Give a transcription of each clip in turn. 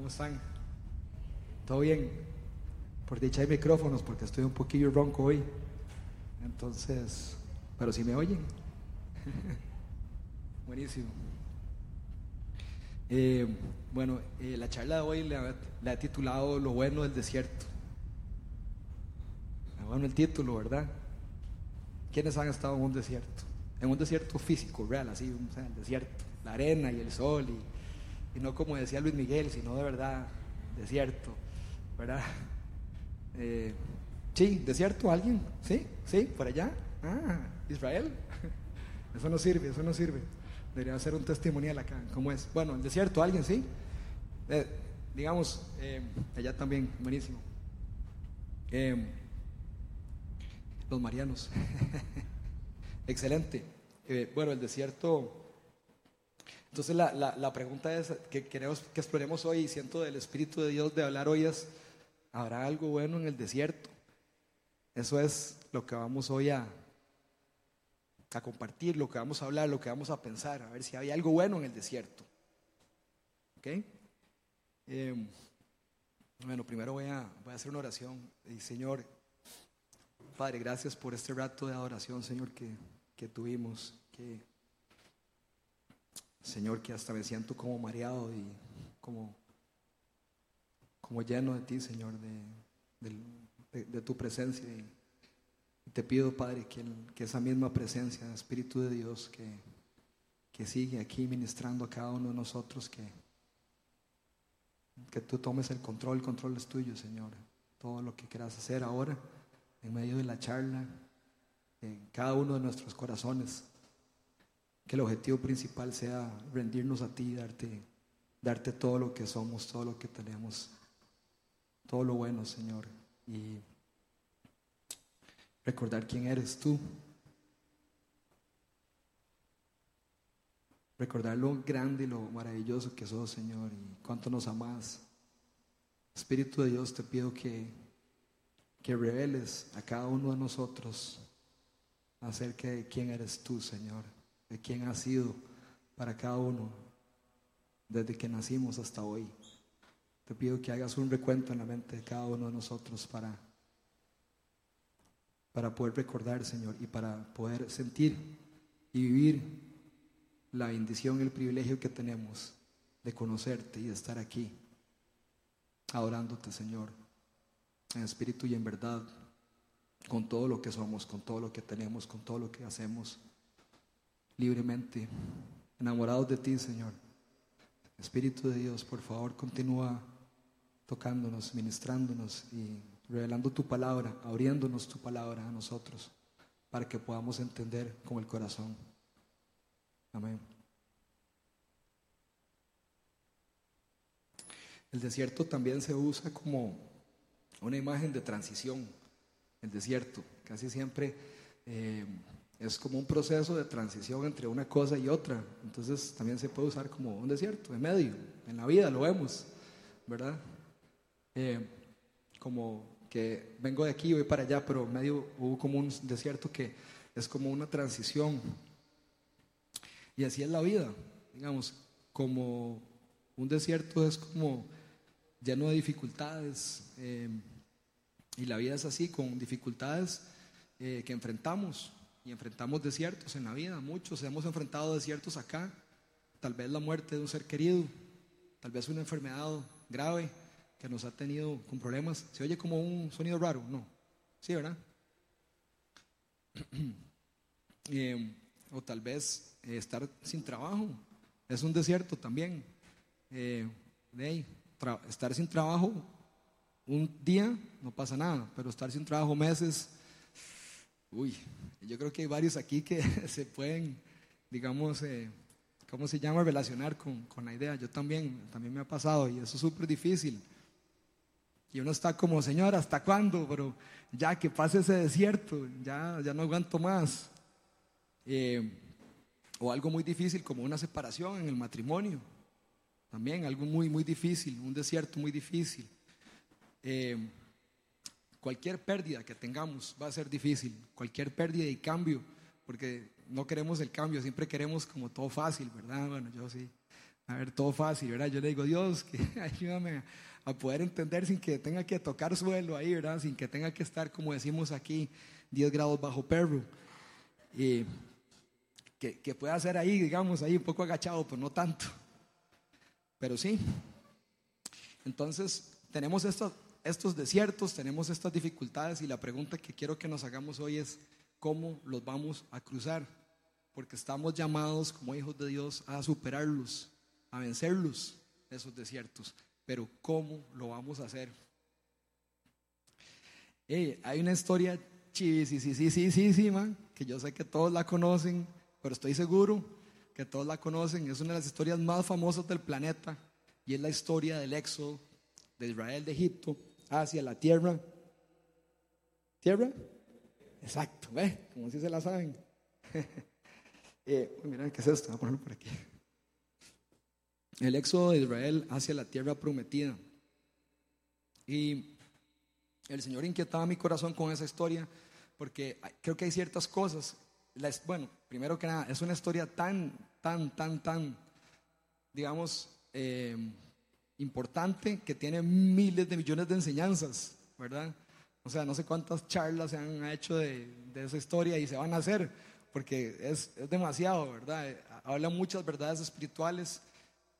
¿Cómo están? ¿Todo bien? Por dicha hay micrófonos porque estoy un poquillo ronco hoy. Entonces, pero si me oyen. Buenísimo. Eh, bueno, eh, la charla de hoy la, he titulado Lo bueno del desierto. Ah, bueno el título, ¿verdad? ¿Quiénes han estado en un desierto? En un desierto físico, real, así, o sea, el desierto, la arena y el sol, y, y no como decía Luis Miguel, sino de verdad, desierto, ¿verdad? Eh, sí, desierto, ¿alguien? ¿Sí? ¿Sí? ¿Por allá? Ah, Israel. Eso no sirve, eso no sirve. Debería ser un testimonial acá. ¿Cómo es? Bueno, el desierto, ¿alguien? ¿Sí? Eh, digamos, eh, allá también, buenísimo. los marianos. Excelente. bueno, el desierto. Entonces la, la, la, pregunta es que queremos que exploremos hoy, y siento del Espíritu de Dios de hablar hoy es, ¿habrá algo bueno en el desierto? Eso es lo que vamos hoy a, a compartir, lo que vamos a hablar, lo que vamos a pensar, a ver si hay algo bueno en el desierto. ¿Ok? Em, bueno, primero voy a, voy a hacer una oración. Y Señor, Padre, gracias por este rato de adoración, Señor, que, que tuvimos. Que, Señor, que hasta me siento como mareado y como, como lleno de ti, Señor, de, de tu presencia. Y, te pido, Padre, que, que, esa misma presencia, Espíritu de Dios, que, que sigue aquí ministrando a cada uno de nosotros, que, que tú tomes el control, el control es tuyo, Señor. Todo lo que quieras hacer ahora, en medio de la charla, en cada uno de nuestros corazones. Que el objetivo principal sea rendirnos a ti, darte, darte todo lo que somos, todo lo que tenemos, todo lo bueno, Señor y recordar quién eres tú. Recordar lo grande y lo maravilloso que sos, Señor, y cuánto nos amas. Espíritu de Dios, te pido que, que reveles a cada uno de nosotros acerca de quién eres tú, Señor, de quién has sido para cada uno desde que nacimos hasta hoy. Te pido que hagas un recuento en la mente de cada uno de nosotros para, para poder recordar, Señor, y para poder sentir y vivir la bendición el privilegio que tenemos de conocerte y de estar aquí, adorándote, Señor, en espíritu y en verdad, con todo lo que somos, con todo lo que tenemos, con todo lo que hacemos, libremente, enamorados de ti, Señor. Espíritu de Dios, por favor, continúa tocándonos, ministrándonos y revelando tu palabra, abriéndonos tu palabra a nosotros para que podamos entender con el corazón. Amén. El desierto también se usa como una imagen de transición. El desierto casi siempre eh, es como un proceso de transición entre una cosa y otra. Entonces también se puede usar como un desierto, en medio. En la vida lo vemos, ¿verdad? Eh, como que vengo de aquí voy para allá, pero medio hubo como un desierto que es como una transición. Y así es la vida, digamos, como un desierto es como lleno de dificultades. Eh, y la vida es así, con dificultades eh, que enfrentamos. Y enfrentamos desiertos en la vida, muchos hemos enfrentado desiertos acá. Tal vez la muerte de un ser querido, tal vez una enfermedad grave, que nos ha tenido con problemas. ¿Se oye como un sonido raro? No. Sí, ¿verdad? Eh, o tal vez eh, estar sin trabajo. Es un desierto también. Eh, estar sin trabajo un día no pasa nada, pero estar sin trabajo meses, uy, yo creo que hay varios aquí que se pueden, digamos, ¿cómo se llama? Relacionar con, con, la idea. Yo también, también me ha pasado y eso es súper difícil. Y uno está como, Señor, ¿hasta cuándo? Pero ya que pase ese desierto, ya, ya no aguanto más. Eh, o algo muy difícil como una separación en el matrimonio. También algo muy, muy difícil, un desierto muy difícil. Eh, cualquier pérdida que tengamos va a ser difícil. Cualquier pérdida y cambio, porque no queremos el cambio, siempre queremos como todo fácil, ¿verdad? Bueno, yo sí. a ver, todo fácil, ¿verdad? Yo le digo, Dios, que ayúdame a poder entender sin que tenga que tocar suelo ahí, ¿verdad? Sin que tenga que estar, como decimos aquí, 10 grados bajo perro. Y que, que pueda ser ahí, digamos, ahí un poco agachado, pero no tanto. Pero sí. Entonces, tenemos estos, estos desiertos, tenemos estas dificultades y la pregunta que quiero que nos hagamos hoy es, ¿cómo los vamos a cruzar? Porque estamos llamados como hijos de Dios a superarlos, a vencerlos, esos desiertos. Pero ¿cómo lo vamos a hacer? hay una historia sí, que yo sé que todos la conocen, pero estoy seguro que todos la conocen. Es una de las historias más famosas del planeta y es la historia del éxodo de Israel de Egipto hacia la tierra. ¿Tierra? Exacto. Como si se la saben. eh, ¿qué es esto? Voy a ponerlo por aquí. El éxodo de Israel hacia la tierra prometida. Y el Señor inquietaba mi corazón con esa historia porque creo que hay ciertas cosas. bueno, primero que nada, es una historia tan, tan, tan, tan, digamos, eh, importante que tiene miles de millones de enseñanzas, ¿verdad? O sea, no sé cuántas charlas se han hecho de, esa historia y se van a hacer, porque es, es demasiado, ¿verdad? Habla muchas verdades espirituales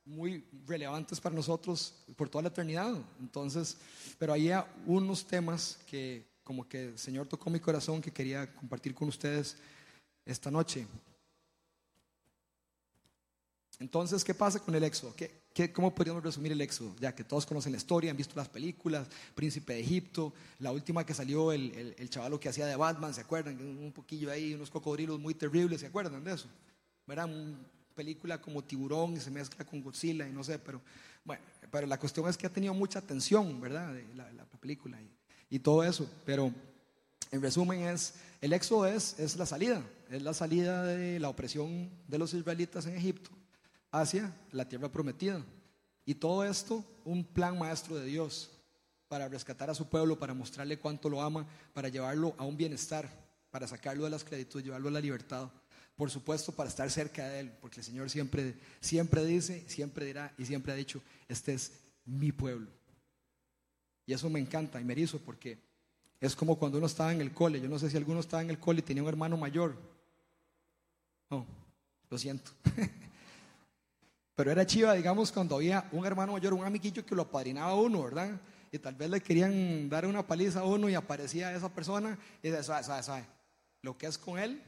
muy relevantes para nosotros por toda la eternidad. Entonces, pero había unos temas que como que el Señor tocó mi corazón que quería compartir con ustedes esta noche. Entonces, ¿qué pasa con el éxodo? ¿Qué, qué, cómo podríamos resumir el éxodo? Ya que todos conocen la historia, han visto las películas, Príncipe de Egipto, la última que salió, el, el, el chavalo que hacía de Batman, ¿se acuerdan? Un poquillo ahí, unos cocodrilos muy terribles, ¿se acuerdan de eso? Era una película como Tiburón y se mezcla con Godzilla y no sé, pero bueno, pero la cuestión es que ha tenido mucha atención, ¿verdad? La, la película y, y todo eso, pero en resumen es, el éxodo es, es la salida, es la salida de la opresión de los israelitas en Egipto hacia la tierra prometida. Y todo esto, un plan maestro de Dios para rescatar a su pueblo, para mostrarle cuánto lo ama, para llevarlo a un bienestar, para sacarlo de la esclavitud, llevarlo a la libertad. Por supuesto, para estar cerca de Él, porque el Señor siempre, siempre dice, siempre dirá y siempre ha dicho, este es mi pueblo. Y eso me encanta y me erizo porque es como cuando uno estaba en el cole. Yo no sé si alguno estaba en el cole y tenía un hermano mayor. No, lo siento. Pero era chiva, digamos, cuando había un hermano mayor, un amiguillo que lo apadrinaba a uno, ¿verdad? Y tal vez le querían dar una paliza a uno y aparecía esa persona y decía, sabe, sabe, sabe, lo que es con él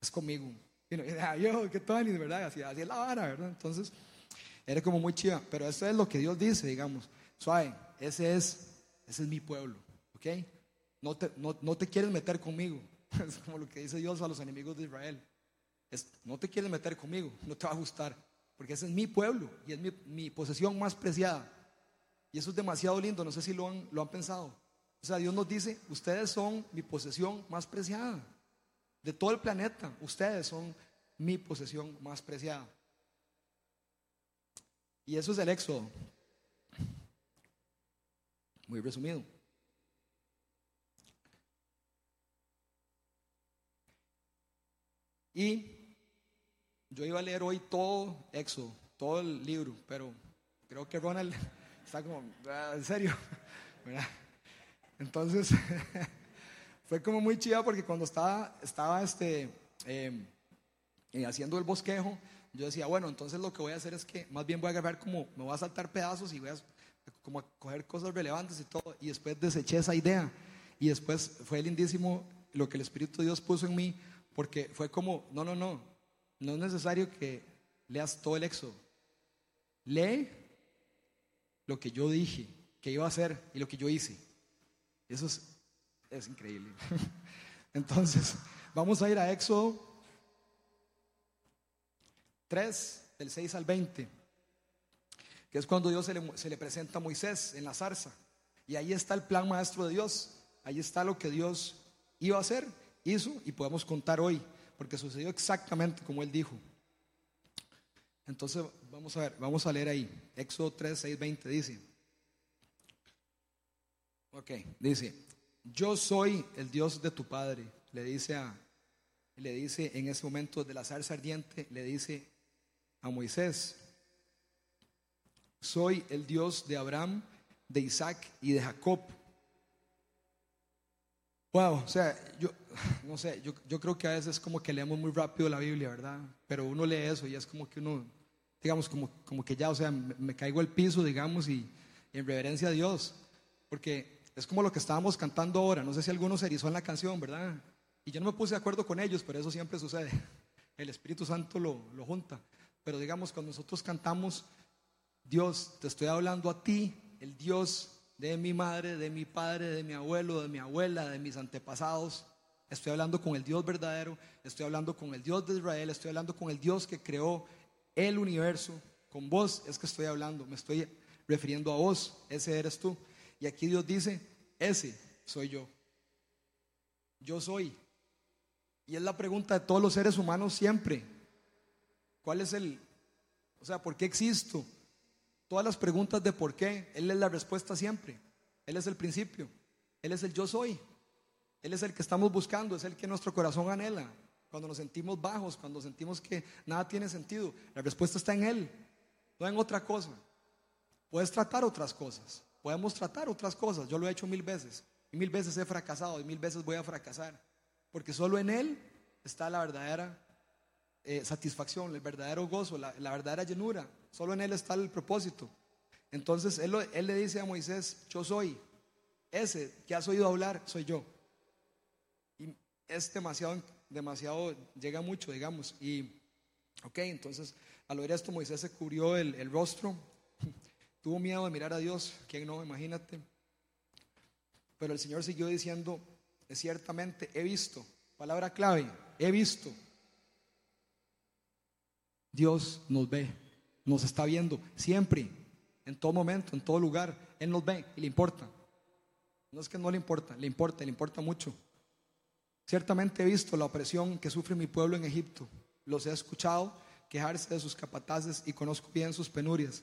es conmigo. Y decía, yo, qué tal, ¿verdad? Así, así es la vara, ¿verdad? Entonces, era como muy chiva. Pero eso es lo que Dios dice, digamos. Suave, ese es, ese es mi pueblo, ¿ok? No te, no, no te quieres meter conmigo. Es como lo que dice Dios a los enemigos de Israel. Es, no te quieres meter conmigo, no te va a gustar porque ese es mi pueblo y es mi, posesión más preciada. Y eso es demasiado lindo, no sé si lo han, lo han pensado. O sea, Dios nos dice, ustedes son mi posesión más preciada. De todo el planeta, ustedes son mi posesión más preciada. Y eso es el éxodo. Muy resumido. Y yo iba a leer hoy todo Éxodo, todo el libro, pero creo que Ronald está como, ah, en serio, Entonces, fue como muy chida porque cuando estaba, estaba este, em, eh, haciendo el bosquejo, yo decía, bueno, entonces lo que voy a hacer es que más bien voy a agarrar como, me voy a saltar pedazos y voy a como a coger cosas relevantes y todo, y después deseché esa idea. Y después fue lindísimo lo que el Espíritu de Dios puso en mí, porque fue como, no, no, no, no es necesario que leas todo el éxodo. Lee lo que yo dije que iba a hacer y lo que yo hice. Eso es, increíble. Entonces, vamos a ir a Éxodo 3, del 6 al 20, que es cuando Dios se le, se le presenta a Moisés en la zarza. Y ahí está el plan maestro de Dios. Ahí está lo que Dios iba a hacer, hizo y podemos contar hoy porque sucedió exactamente como él dijo. Entonces, vamos a ver, vamos a leer ahí. Éxodo 3, 6, 20 dice. Ok, dice, yo soy el Dios de tu padre, le dice a, le dice en ese momento de la zarza ardiente, le dice a Moisés, soy el Dios de Abraham, de Isaac y de Jacob. Wow, o sea, yo no sé, yo, yo creo que a veces es como que leemos muy rápido la Biblia, ¿verdad? Pero uno lee eso y es como que uno, digamos, como, como que ya, o sea, me, caigo al piso, digamos, y, en reverencia a Dios. Porque es como lo que estábamos cantando ahora. No sé si alguno se erizó en la canción, ¿verdad? Y yo no me puse de acuerdo con ellos, pero eso siempre sucede. El Espíritu Santo lo, lo junta. Pero digamos, cuando nosotros cantamos, Dios, te estoy hablando a ti, el Dios de mi madre, de mi padre, de mi abuelo, de mi abuela, de mis antepasados. Estoy hablando con el Dios verdadero, estoy hablando con el Dios de Israel, estoy hablando con el Dios que creó el universo. Con vos es que estoy hablando, me estoy refiriendo a vos, ese eres tú. Y aquí Dios dice, ese soy yo. Yo soy. Y es la pregunta de todos los seres humanos siempre. ¿Cuál es el, o sea, por qué existo? Todas las preguntas de por qué, Él es la respuesta siempre. Él es el principio. Él es el yo soy. Él es el que estamos buscando, es el que nuestro corazón anhela. Cuando nos sentimos bajos, cuando sentimos que nada tiene sentido, la respuesta está en Él, no en otra cosa. Puedes tratar otras cosas, podemos tratar otras cosas. Yo lo he hecho mil veces y mil veces he fracasado y mil veces voy a fracasar. Porque solo en Él está la verdadera eh, satisfacción, el verdadero gozo, la, verdadera llenura. Solo en Él está el propósito. Entonces él, le dice a Moisés, yo soy, ese que has oído hablar, soy yo. Y es demasiado, demasiado, llega mucho, digamos. Y, ok, entonces al oír esto Moisés se cubrió el, el rostro, tuvo miedo de mirar a Dios, ¿quién no? Imagínate. Pero el Señor siguió diciendo, ciertamente he visto, palabra clave, he visto Dios nos ve, nos está viendo siempre, en todo momento, en todo lugar. Él nos ve y le importa. No es que no le importa, le importa, le importa mucho. Ciertamente he visto la opresión que sufre mi pueblo en Egipto. Los he escuchado quejarse de sus capataces y conozco bien sus penurias.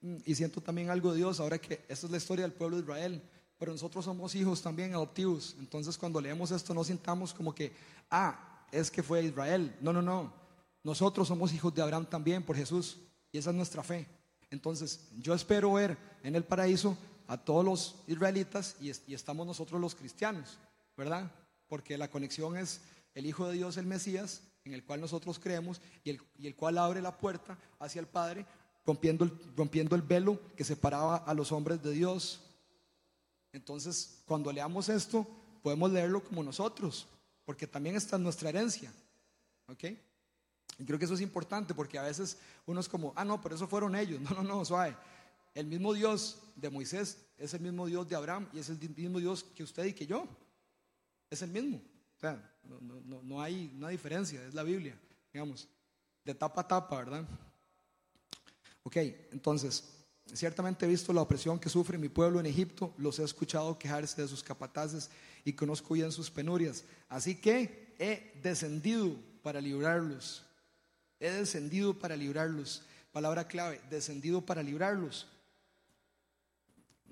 Mm, y siento también algo de Dios ahora que esta es la historia del pueblo de Israel. Pero nosotros somos hijos también adoptivos. Entonces cuando leemos esto no sintamos como que, ah, es que fue Israel. No, no, no. Nosotros somos hijos de Abraham también por Jesús y esa es nuestra fe. Entonces, yo espero ver en el paraíso a todos los israelitas y, estamos nosotros los cristianos, ¿verdad? Porque la conexión es el Hijo de Dios, el Mesías, en el cual nosotros creemos y el, cual abre la puerta hacia el Padre, rompiendo el, rompiendo el velo que separaba a los hombres de Dios. Entonces, cuando leamos esto, podemos leerlo como nosotros, porque también está en nuestra herencia. ¿Ok? Y creo que eso es importante porque a veces uno es como, ah, no, pero eso fueron ellos. No, no, no, suave. El mismo Dios de Moisés es el mismo Dios de Abraham y es el mismo Dios que usted y que yo. Es el mismo. O sea, no, no, no hay una diferencia, es la Biblia, digamos, de tapa a tapa, ¿verdad? Ok, entonces, ciertamente he visto la opresión que sufre mi pueblo en Egipto, los he escuchado quejarse de sus capataces y conozco bien sus penurias. Así que he descendido para librarlos He descendido para librarlos. Palabra clave, descendido para librarlos.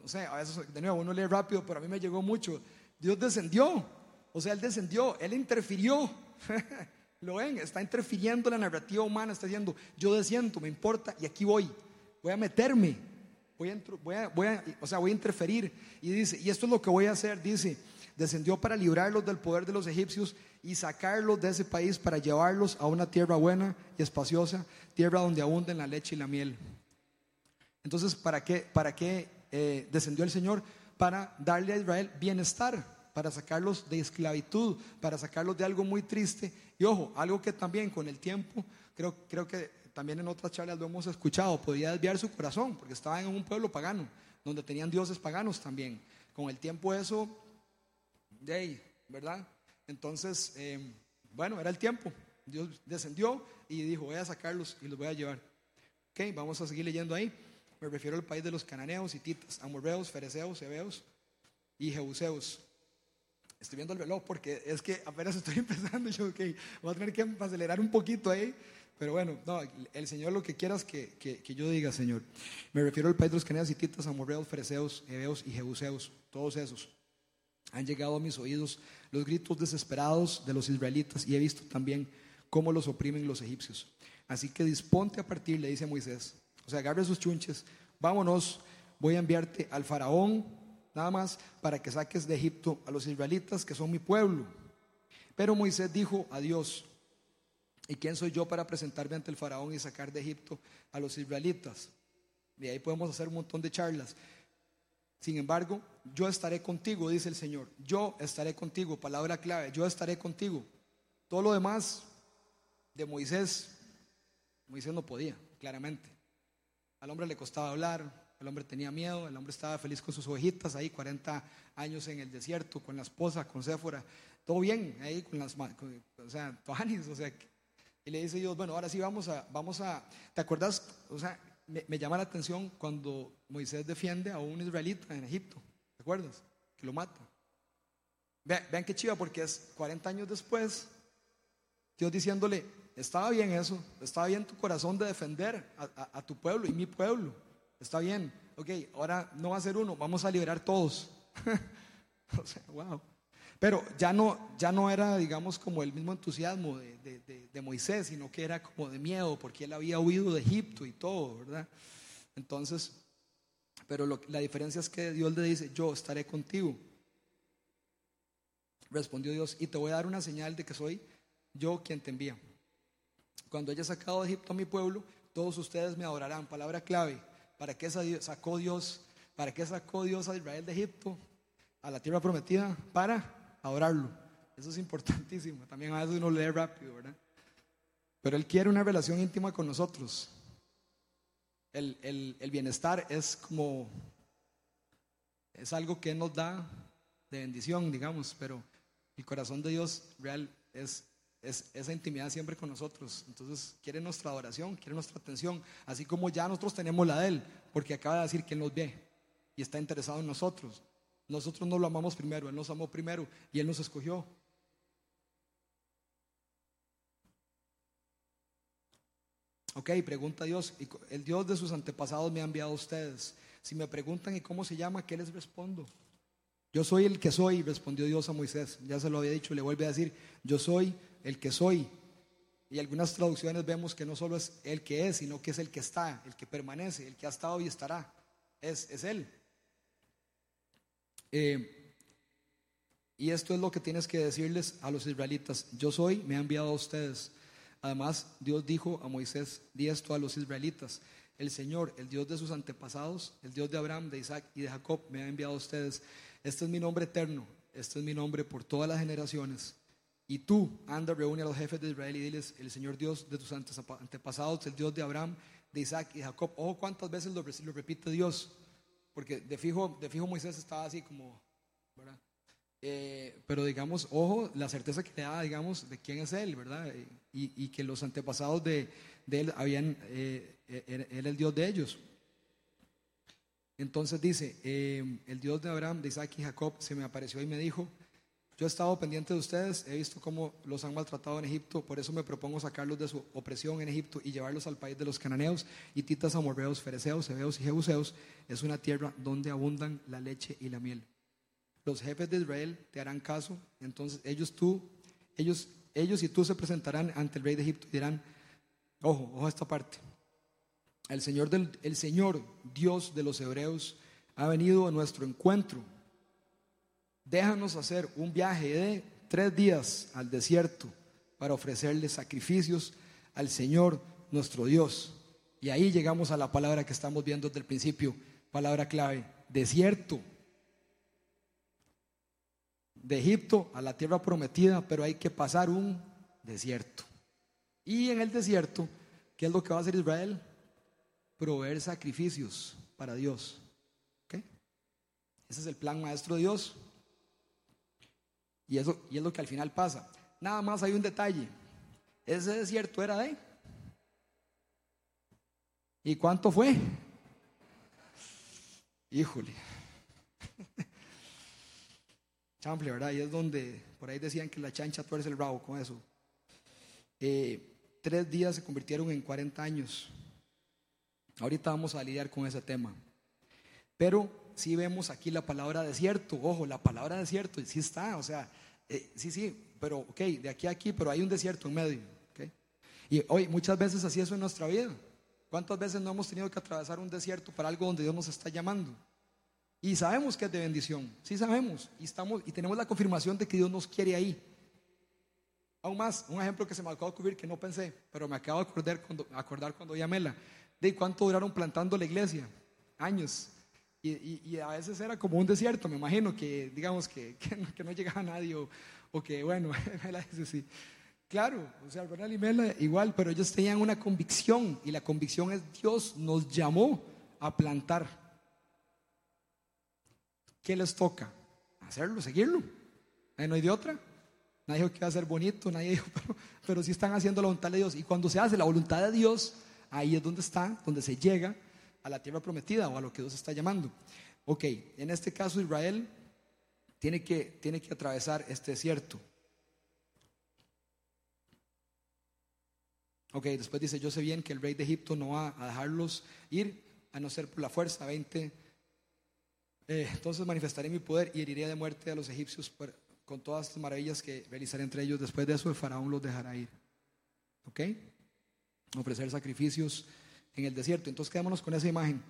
No sé, a veces de nuevo uno lee rápido, pero a mí me llegó mucho. Dios descendió. O sea, Él descendió, Él interfirió. Lo ven, está interfiriendo la narrativa humana, está diciendo, yo desciendo, me importa, y aquí voy. Voy a meterme. Voy a, voy voy a, o sea, voy a interferir. Y dice, y esto es lo que voy a hacer, dice, descendió para librarlos del poder de los egipcios y sacarlos de ese país para llevarlos a una tierra buena y espaciosa, tierra donde abunden la leche y la miel. Entonces, ¿para qué, para qué eh, descendió el Señor? Para darle a Israel bienestar, para sacarlos de esclavitud, para sacarlos de algo muy triste. Y ojo, algo que también con el tiempo, creo, creo que también en otras charlas lo hemos escuchado, podía desviar su corazón, porque estaban en un pueblo pagano, donde tenían dioses paganos también. Con el tiempo eso, de ahí, ¿verdad? Entonces, em, bueno, era el tiempo. Dios descendió y dijo, voy a sacarlos y los voy a llevar. Ok, vamos a seguir leyendo ahí. Me refiero al país de los cananeos, hititas, amorreos, fereceos, hebeos y jebuseos. Estoy viendo el reloj porque es que apenas estoy empezando. Yo, ok, voy a tener que acelerar un poquito ahí. Pero bueno, no, el Señor lo que quieras que, que, yo diga, Señor. Me refiero al país de los cananeos, hititas, amorreos, fereceos, hebeos y jebuseos. Todos esos. Han llegado a mis oídos los gritos desesperados de los israelitas y he visto también cómo los oprimen los egipcios. Así que disponte a partir, le dice Moisés. O sea, agarre sus chunches, vámonos, voy a enviarte al faraón, nada más, para que saques de Egipto a los israelitas, que son mi pueblo. Pero Moisés dijo a Dios, ¿y quién soy yo para presentarme ante el faraón y sacar de Egipto a los israelitas? Y ahí podemos hacer un montón de charlas. Sin embargo, yo estaré contigo, dice el Señor. Yo estaré contigo, palabra clave, yo estaré contigo. Todo lo demás de Moisés, Moisés no podía, claramente. Al hombre le costaba hablar, el hombre tenía miedo, el hombre estaba feliz con sus ovejitas ahí, 40 años en el desierto, con la esposa, con Séfora, todo bien, ahí con las, o sea, toanis, o sea, y le dice Dios, bueno, ahora sí vamos a, vamos a, ¿te acuerdas? O sea, me, llama la atención cuando Moisés defiende a un israelita en Egipto, ¿te acuerdas? Que lo mata. Vean, vean qué chiva, porque es 40 años después, Dios diciéndole, estaba bien eso, estaba bien tu corazón de defender a, tu pueblo y mi pueblo, está bien, ok, ahora no va a ser uno, vamos a liberar todos. o sea, wow. Pero ya no, ya no era, digamos, como el mismo entusiasmo de, Moisés, sino que era como de miedo, porque él había huido de Egipto y todo, ¿verdad? Entonces, pero la diferencia es que Dios le dice, yo estaré contigo. Respondió Dios, y te voy a dar una señal de que soy yo quien te envía. Cuando haya sacado de Egipto a mi pueblo, todos ustedes me adorarán. Palabra clave. ¿Para qué sacó Dios? ¿Para qué sacó Dios a Israel de Egipto? A la tierra prometida. Para adorarlo. Eso es importantísimo. También a veces uno lee rápido, ¿verdad? Pero Él quiere una relación íntima con nosotros. El, el, bienestar es como, es algo que nos da de bendición, digamos, pero el corazón de Dios real es, es esa intimidad siempre con nosotros. Entonces quiere nuestra adoración, quiere nuestra atención, así como ya nosotros tenemos la de Él, porque acaba de decir que Él nos ve y está interesado en nosotros. Nosotros no lo amamos primero, Él nos amó primero y Él nos escogió. Ok, pregunta Dios, el Dios de sus antepasados me ha enviado a ustedes. Si me preguntan y cómo se llama, ¿qué les respondo? Yo soy el que soy, respondió Dios a Moisés. Ya se lo había dicho, le vuelve a decir, yo soy el que soy. Y algunas traducciones vemos que no solo es el que es, sino que es el que está, el que permanece, el que ha estado y estará. Es, es Él. Eh, y esto es lo que tienes que decirles a los israelitas. Yo soy, me ha enviado a ustedes. Además, Dios dijo a Moisés, di esto a los israelitas. El Señor, el Dios de sus antepasados, el Dios de Abraham, de Isaac y de Jacob, me ha enviado a ustedes. Este es mi nombre eterno, este es mi nombre por todas las generaciones. Y tú, anda, reúne a los jefes de Israel y diles, el Señor Dios de tus antepasados, el Dios de Abraham, de Isaac y de Jacob. Ojo cuántas veces lo, lo repite Dios. Porque de fijo, de fijo Moisés estaba así como, ¿verdad? Eh, pero digamos, ojo, la certeza que te da, digamos, de quién es Él, ¿verdad? Y, que los antepasados de, Él habían, eh, él era el Dios de ellos. Entonces dice, eh, el Dios de Abraham, de Isaac y Jacob se me apareció y me dijo, yo he estado pendiente de ustedes, he visto cómo los han maltratado en Egipto, por eso me propongo sacarlos de su opresión en Egipto y llevarlos al país de los cananeos, hititas, amorreos, fereceos, hebeos y jebuseos. Es una tierra donde abundan la leche y la miel. Los jefes de Israel te harán caso, entonces ellos tú, ellos, ellos y tú se presentarán ante el rey de Egipto y dirán, ojo, ojo a esta parte. El Señor, del, el Señor, Dios de los hebreos, ha venido a nuestro encuentro déjanos hacer un viaje de tres días al desierto para ofrecerle sacrificios al Señor nuestro Dios. Y ahí llegamos a la palabra que estamos viendo desde el principio, palabra clave, desierto. De Egipto a la tierra prometida, pero hay que pasar un desierto. Y en el desierto, ¿qué es lo que va a hacer Israel? Proveer sacrificios para Dios. Ese es el plan maestro de Dios. Y, eso, y es lo que al final pasa. Nada más hay un detalle. Ese desierto era de... ¿Y cuánto fue? Híjole. Chample, ¿verdad? Y es donde, por ahí decían que la chancha tuerce el rabo con eso. Eh, tres días se convirtieron en 40 años. Ahorita vamos a lidiar con ese tema. Pero si vemos aquí la palabra desierto. Ojo, la palabra desierto, sí está, o sea, eh, sí, sí, pero ok, de aquí a aquí, pero hay un desierto en medio. Okay. Y hoy muchas veces así es en nuestra vida. ¿Cuántas veces no hemos tenido que atravesar un desierto para algo donde Dios nos está llamando? Y sabemos que es de bendición, sí sabemos, y, estamos, y tenemos la confirmación de que Dios nos quiere ahí. Aún más, un ejemplo que se me acaba de ocurrir que no pensé, pero me acabo de acordar cuando, acordar cuando Mela, de cuánto duraron plantando la iglesia, años. Y, a veces era como un desierto, me imagino que, digamos, que, que, no, llegaba nadie o, que, bueno, Mela dice sí. Claro, o sea, Ronald y Mela igual, pero ellos tenían una convicción y la convicción es Dios nos llamó a plantar. ¿Qué les toca? Hacerlo, seguirlo. No hay de otra. Nadie dijo que iba a ser bonito, nadie dijo, pero, pero sí están haciendo la voluntad de Dios. Y cuando se hace la voluntad de Dios, ahí es donde está, donde se llega a la tierra prometida o a lo que Dios está llamando. Ok, en este caso Israel tiene que, tiene que atravesar este desierto. Ok, después dice, yo sé bien que el rey de Egipto no va a dejarlos ir, a no ser por la fuerza, 20. Eh, entonces manifestaré mi poder y heriré de muerte a los egipcios con todas las maravillas que realizaré entre ellos. Después de eso, el faraón los dejará ir. ¿Ok? Ofrecer sacrificios en el desierto. Entonces, quedémonos con esa imagen.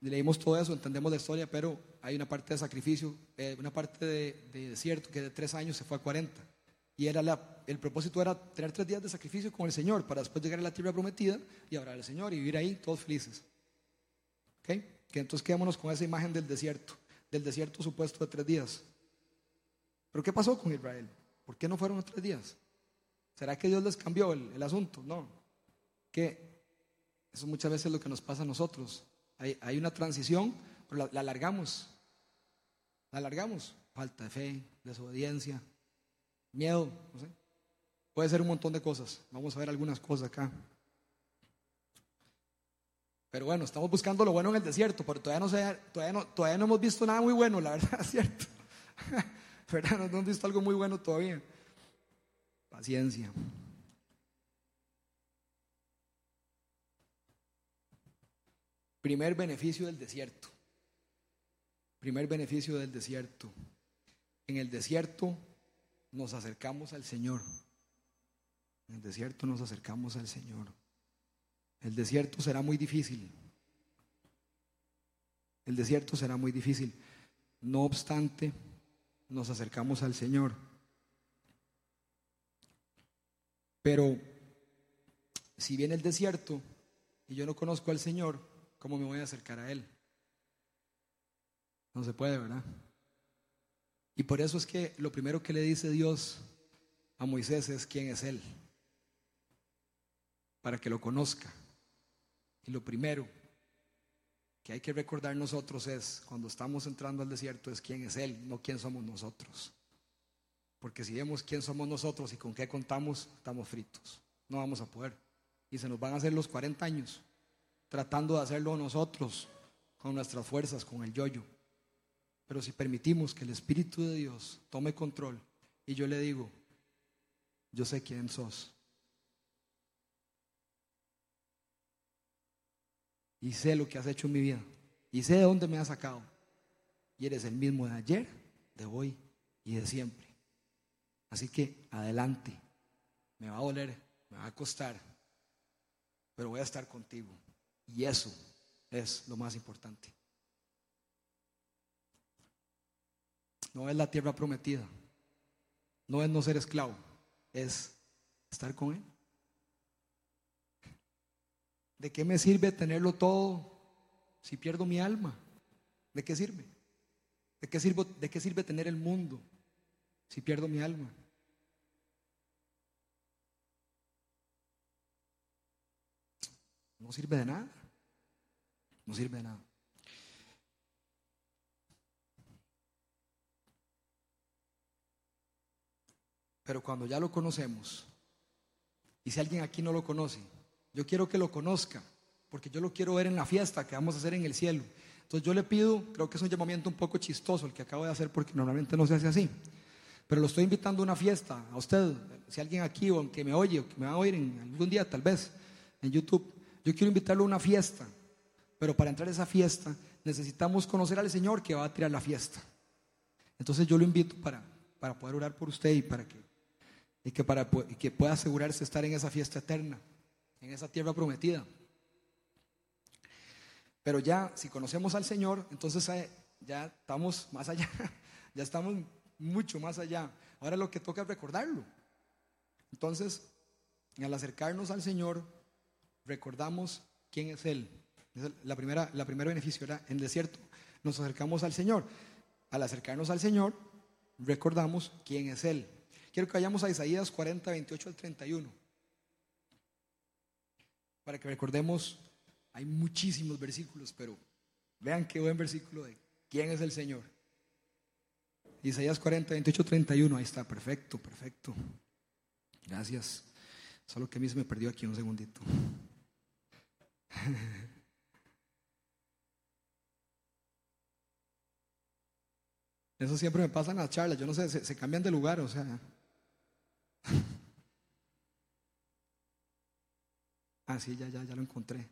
Leímos todo eso, entendemos la historia, pero hay una parte de sacrificio, eh, una parte de, desierto que de tres años se fue a 40. Y era la, el propósito era tener tres días de sacrificio con el Señor para después llegar a la tierra prometida y adorar al Señor y vivir ahí todos felices. ¿Ok? Que entonces quedémonos con esa imagen del desierto, del desierto supuesto de tres días. Pero ¿qué pasó con Israel? ¿Por qué no fueron los tres días? ¿Será que Dios les cambió el, asunto? No. Que eso muchas veces es lo que nos pasa a nosotros. Hay, una transición, pero la, alargamos. La alargamos. Falta de fe, desobediencia, miedo. Puede ser un montón de cosas. Vamos a ver algunas cosas acá. Pero bueno, estamos buscando lo bueno en el desierto, pero todavía no, sé, todavía no, todavía no hemos visto nada muy bueno, la verdad, cierto. ¿Verdad? No hemos visto algo muy bueno todavía. Paciencia. Primer beneficio del desierto. Primer beneficio del desierto. En el desierto nos acercamos al Señor. En el desierto nos acercamos al Señor. El desierto será muy difícil. El desierto será muy difícil. No obstante, nos acercamos al Señor. Pero si viene el desierto y yo no conozco al Señor, ¿cómo me voy a acercar a Él? No se puede, ¿verdad? Y por eso es que lo primero que le dice Dios a Moisés es quién es Él, para que lo conozca. Y lo primero que hay que recordar nosotros es, cuando estamos entrando al desierto, es quién es Él, no quién somos nosotros. Porque si vemos quién somos nosotros y con qué contamos, estamos fritos. No vamos a poder. Y se nos van a hacer los 40 años tratando de hacerlo nosotros, con nuestras fuerzas, con el yoyo. Pero si permitimos que el Espíritu de Dios tome control y yo le digo, yo sé quién sos, y sé lo que has hecho en mi vida y sé de dónde me has sacado. Y eres el mismo de ayer, de hoy y de siempre. Así que adelante. Me va a doler, me va a costar, pero voy a estar contigo. Y eso es lo más importante. No es la tierra prometida, no es no ser esclavo, es estar con Él. ¿De qué me sirve tenerlo todo si pierdo mi alma? ¿De qué sirve? ¿De qué, sirve, ¿De qué sirve tener el mundo si pierdo mi alma? No sirve de nada. No sirve de nada. Pero cuando ya lo conocemos, y si alguien aquí no lo conoce, yo quiero que lo conozca, porque yo lo quiero ver en la fiesta que vamos a hacer en el cielo. Entonces yo le pido, creo que es un llamamiento un poco chistoso el que acabo de hacer, porque normalmente no se hace así. Pero lo estoy invitando a una fiesta, a usted, si alguien aquí o que me oye o que me va a oír en algún día tal vez en YouTube, yo quiero invitarlo a una fiesta. Pero para entrar a esa fiesta necesitamos conocer al Señor que va a tirar la fiesta. Entonces yo lo invito para, para poder orar por usted y para que, y que, para, y que pueda asegurarse estar en esa fiesta eterna en esa tierra prometida. Pero ya, si conocemos al Señor, entonces eh, ya estamos más allá, ya estamos mucho más allá. Ahora lo que toca es recordarlo. Entonces, al acercarnos al Señor, recordamos quién es Él. La primera, la primera beneficio era en el desierto, nos acercamos al Señor. Al acercarnos al Señor, recordamos quién es Él. Quiero que vayamos a Isaías 40, 28 al 31. Para que recordemos, hay muchísimos versículos, pero vean qué buen versículo de quién es el Señor. Isaías 40, 28, 31. Ahí está, perfecto, perfecto. Gracias. Solo que a mí se me perdió aquí un segundito. Eso siempre me pasa en las charlas. Yo no sé, se, cambian de lugar, o sea. Ah, sí, ya, ya, ya lo encontré.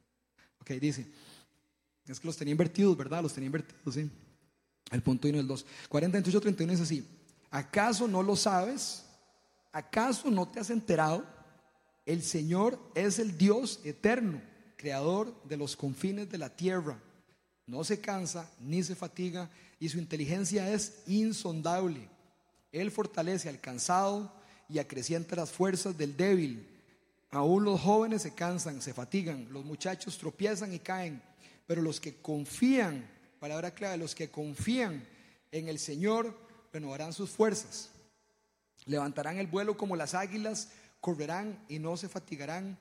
Ok, dice. Es que los tenía invertidos, ¿verdad? Los tenía invertidos, sí. El punto 1 y el 2. 40, 28, 31 es así. ¿Acaso no lo sabes? ¿Acaso no te has enterado? El Señor es el Dios eterno, creador de los confines de la tierra. No se cansa ni se fatiga y su inteligencia es insondable. Él fortalece al cansado y acrecienta las fuerzas del débil. Aún los jóvenes se cansan, se fatigan, los muchachos tropiezan y caen, pero los que confían, palabra clave, los que confían en el Señor renovarán sus fuerzas. Levantarán el vuelo como las águilas, correrán y no se fatigarán,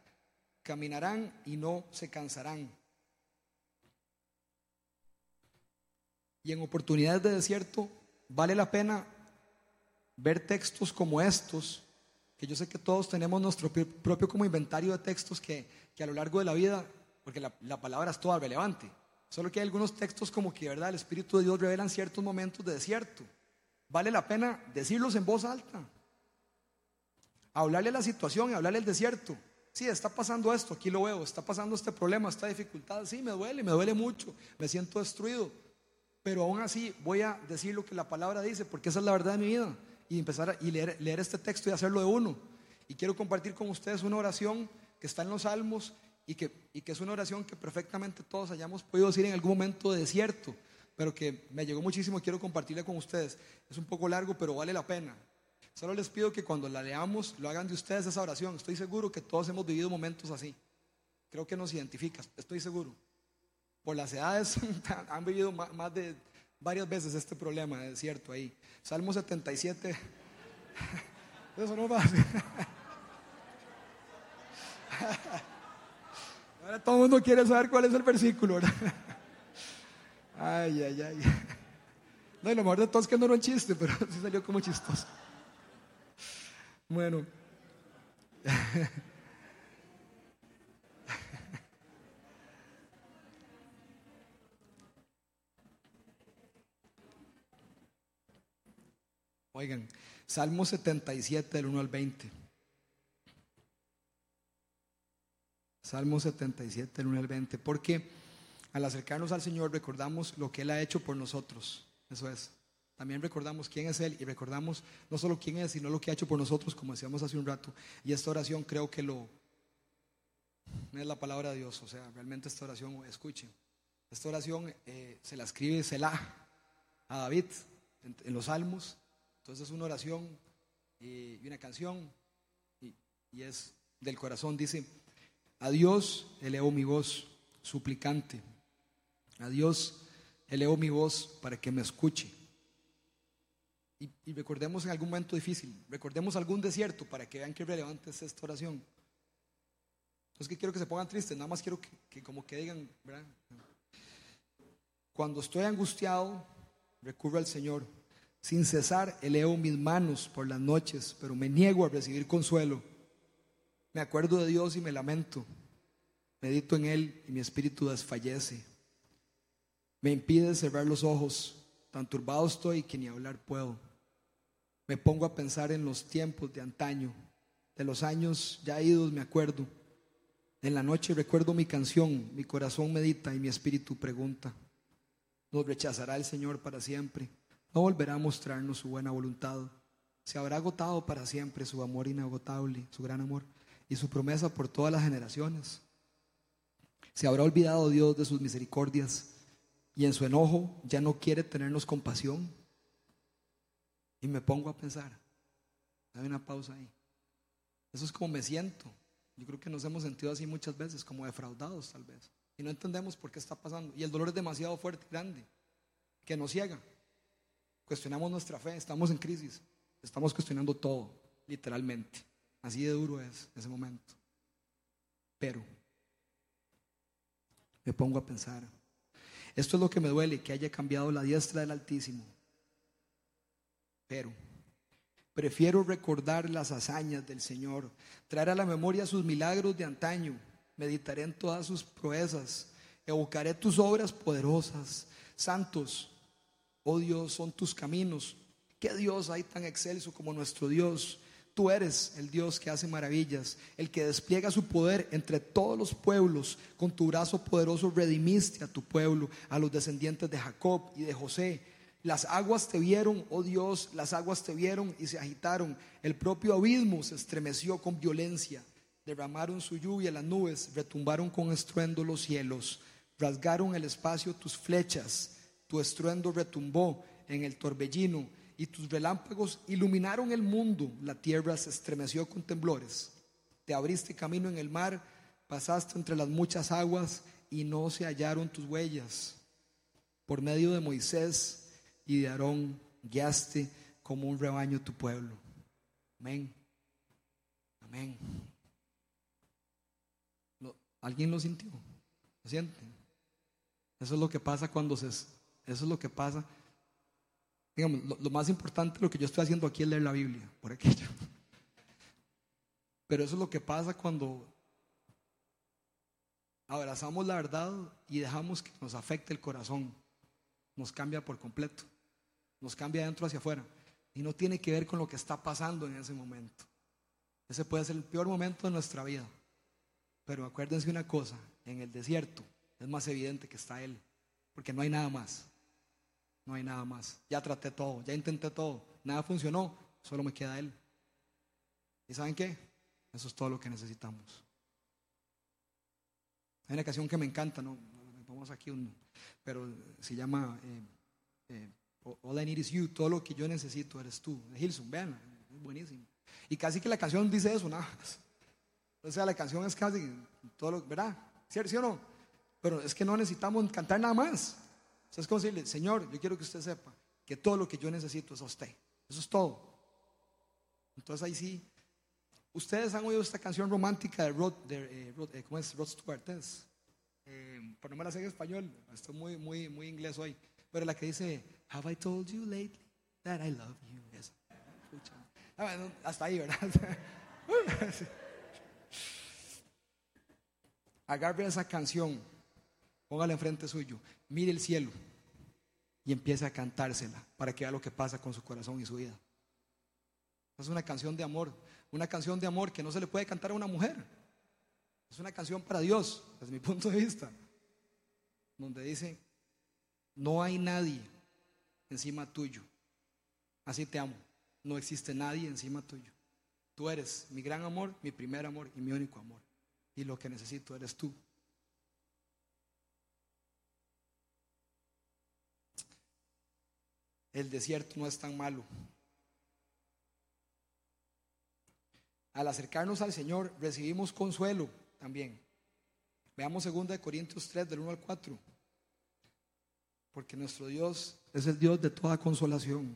caminarán y no se cansarán. Y en oportunidades de desierto vale la pena ver textos como estos, que yo sé que todos tenemos nuestro propio como inventario de textos que, a lo largo de la vida, porque la, la, palabra es toda relevante, solo que hay algunos textos como que, ¿verdad? El Espíritu de Dios revela en ciertos momentos de desierto. Vale la pena decirlos en voz alta hablarle la situación hablarle el desierto. Sí, está pasando esto, aquí lo veo, está pasando este problema, esta dificultad, sí, me duele, me duele mucho, me siento destruido, pero aún así voy a decir lo que la palabra dice, porque esa es la verdad de mi vida, y empezar a leer, este texto y hacerlo de uno. Y quiero compartir con ustedes una oración que está en los salmos y que, y que es una oración que perfectamente todos hayamos podido decir en algún momento de desierto, pero que me llegó muchísimo, quiero compartirla con ustedes. Es un poco largo, pero vale la pena. Solo les pido que cuando la leamos lo hagan de ustedes esa oración. Estoy seguro que todos hemos vivido momentos así. Creo que nos identifica, estoy seguro. Por las edades han vivido más de varias veces este problema, es cierto ahí. Salmo 77. Eso no va. Ahora todo el mundo quiere saber cuál es el versículo, ¿verdad? Ay, ay, ay. No, y lo mejor de todo es que no era un chiste, pero sí salió como chistoso. Bueno. Oigan, Salmo 77 del 1 al 20. Salmo 77 del 1 al 20. Porque al acercarnos al Señor recordamos lo que Él ha hecho por nosotros. Eso es. También recordamos quién es Él y recordamos no solo quién es, sino lo que ha hecho por nosotros, como decíamos hace un rato. Y esta oración creo que lo es la palabra de Dios. O sea, realmente esta oración, escuchen, esta oración eh, se la escribe Selah a David en, los Salmos. Entonces es una oración y, una canción y, es del corazón. Dice, a Dios elevo mi voz suplicante. A Dios elevo mi voz para que me escuche. Y, recordemos en algún momento difícil, recordemos algún desierto para que vean qué relevante es esta oración. No es que quiero que se pongan tristes, nada más quiero que, como que digan, ¿verdad? Cuando estoy angustiado, recurro al Señor. Sin cesar, elevo mis manos por las noches, pero me niego a recibir consuelo. Me acuerdo de Dios y me lamento. Medito en Él y mi espíritu desfallece. Me impide cerrar los ojos. Tan turbado estoy que ni hablar puedo me pongo a pensar en los tiempos de antaño, de los años ya idos, me acuerdo. En la noche recuerdo mi canción, mi corazón medita y mi espíritu pregunta. ¿Nos rechazará el Señor para siempre? ¿No volverá a mostrarnos su buena voluntad? ¿Se habrá agotado para siempre su amor inagotable, su gran amor y su promesa por todas las generaciones? Se habrá olvidado Dios de sus misericordias y en su enojo ya no quiere tenernos compasión. Y me pongo a pensar, hay una pausa ahí. Eso es como me siento. Yo creo que nos hemos sentido así muchas veces, como defraudados tal vez. Y no entendemos por qué está pasando. Y el dolor es demasiado fuerte grande, que nos ciega. Cuestionamos nuestra fe, estamos en crisis, estamos cuestionando todo, literalmente. Así de duro es ese momento. Pero me pongo a pensar, esto es lo que me duele, que haya cambiado la diestra del Altísimo. Pero prefiero recordar las hazañas del Señor, traer a la memoria sus milagros de antaño, meditaré en todas sus proezas, evocaré tus obras poderosas, santos, oh Dios, son tus caminos. ¿Qué Dios hay tan excelso como nuestro Dios? Tú eres el Dios que hace maravillas, el que despliega su poder entre todos los pueblos. Con tu brazo poderoso redimiste a tu pueblo, a los descendientes de Jacob y de José. Las aguas te vieron, oh Dios, las aguas te vieron y se agitaron. El propio abismo se estremeció con violencia. Derramaron su lluvia las nubes, retumbaron con estruendo los cielos. Rasgaron el espacio tus flechas, tu estruendo retumbó en el torbellino y tus relámpagos iluminaron el mundo, la tierra se estremeció con temblores. Te abriste camino en el mar, pasaste entre las muchas aguas y no se hallaron tus huellas. Por medio de Moisés y de Aarón guiaste como un rebaño tu pueblo. Amén. Amén. ¿Alguien lo sintió? ¿Lo sienten? Eso es lo que pasa cuando se... Eso es lo que pasa Digamos, lo, más importante, lo que yo estoy haciendo aquí es leer la Biblia, por aquello. Pero eso es lo que pasa cuando abrazamos la verdad y dejamos que nos afecte el corazón. Nos cambia por completo. Nos cambia de dentro hacia afuera. Y no tiene que ver con lo que está pasando en ese momento. Ese puede ser el peor momento de nuestra vida. Pero acuérdense una cosa, en el desierto es más evidente que está Él, porque no hay nada más. No hay nada más. Ya traté todo, ya intenté todo. Nada funcionó, solo me queda Él. ¿Y saben qué? Eso es todo lo que necesitamos. Hay una canción que me encanta, ¿no? Vamos aquí, un, pero se llama eh, eh, All I Need Is You, todo lo que yo necesito eres tú. De Hilson, vean, buenísimo. Y casi que la canción dice eso, nada más. O sea, la canción es casi todo lo, ¿verdad? ¿Cierto, ¿Sí o no? Pero es que no necesitamos cantar nada más es como decirle, Señor, yo quiero que usted sepa que todo lo que yo necesito es a usted. Eso es todo. Entonces ahí sí. Ustedes han oído esta canción romántica de Rod, de, eh, eh, ¿cómo es? Rod Stewart, eh, por no me la sé en español, estoy muy, muy, muy inglés hoy. Pero la que dice, Have I told you lately that I love you? Ah, hasta ahí, ¿verdad? Agarre esa canción, póngala enfrente suyo, mire el cielo y empiece a cantársela para que vea lo que pasa con su corazón y su vida. Es una canción de amor, una canción de amor que no se le puede cantar a una mujer. Es una canción para Dios, desde mi punto de vista, donde dice, no hay nadie encima tuyo. Así te amo. No existe nadie encima tuyo. Tú eres mi gran amor, mi primer amor y mi único amor. Y lo que necesito eres tú. El desierto no es tan malo. Al acercarnos al Señor recibimos consuelo también. Veamos 2 Corintios 3 del 1 al 4. Porque nuestro Dios es el Dios de toda consolación.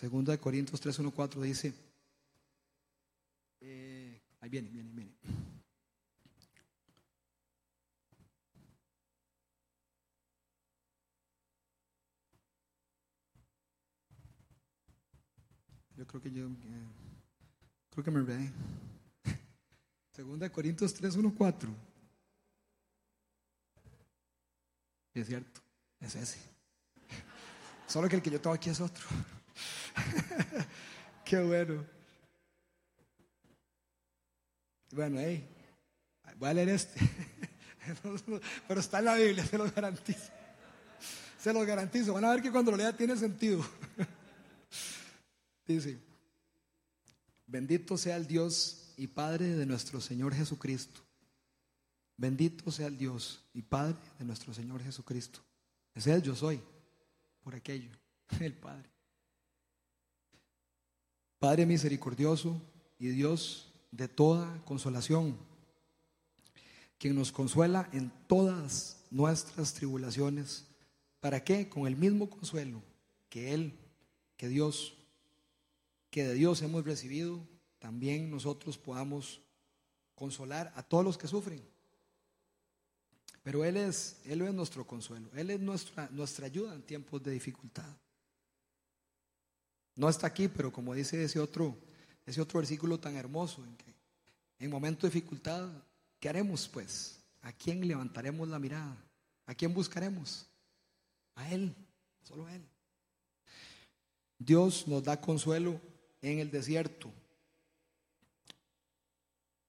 2 Corintios 3, 1, 4 dice, eh, ahí viene, viene, viene. Yo creo que yo eh, creo que me olvidé. Segunda de Corintios 3, 1, 4. es cierto, es ese. Solo que el que yo tengo aquí es otro. Qué bueno. Bueno, hey, voy a leer este. Pero está en la Biblia, se lo garantizo. Se lo garantizo. Van a ver que cuando lo lea tiene sentido. Dice, bendito sea el Dios y Padre de nuestro Señor Jesucristo, Bendito sea el Dios y Padre de nuestro Señor Jesucristo. Ese es yo soy, por aquello, el Padre. Padre misericordioso y Dios de toda consolación, quien nos consuela en todas nuestras tribulaciones. ¿Para qué? Con el mismo consuelo que Él, que Dios, que de Dios hemos recibido, también nosotros podamos consolar a todos los que sufren. Pero Él es, Él es nuestro consuelo, Él es nuestra, nuestra ayuda en tiempos de dificultad. No está aquí, pero como dice ese otro, ese otro versículo tan hermoso, en que en momento de dificultad, ¿qué haremos pues? ¿A quién levantaremos la mirada? ¿A quién buscaremos? A Él, solo a Él. Dios nos da consuelo en el desierto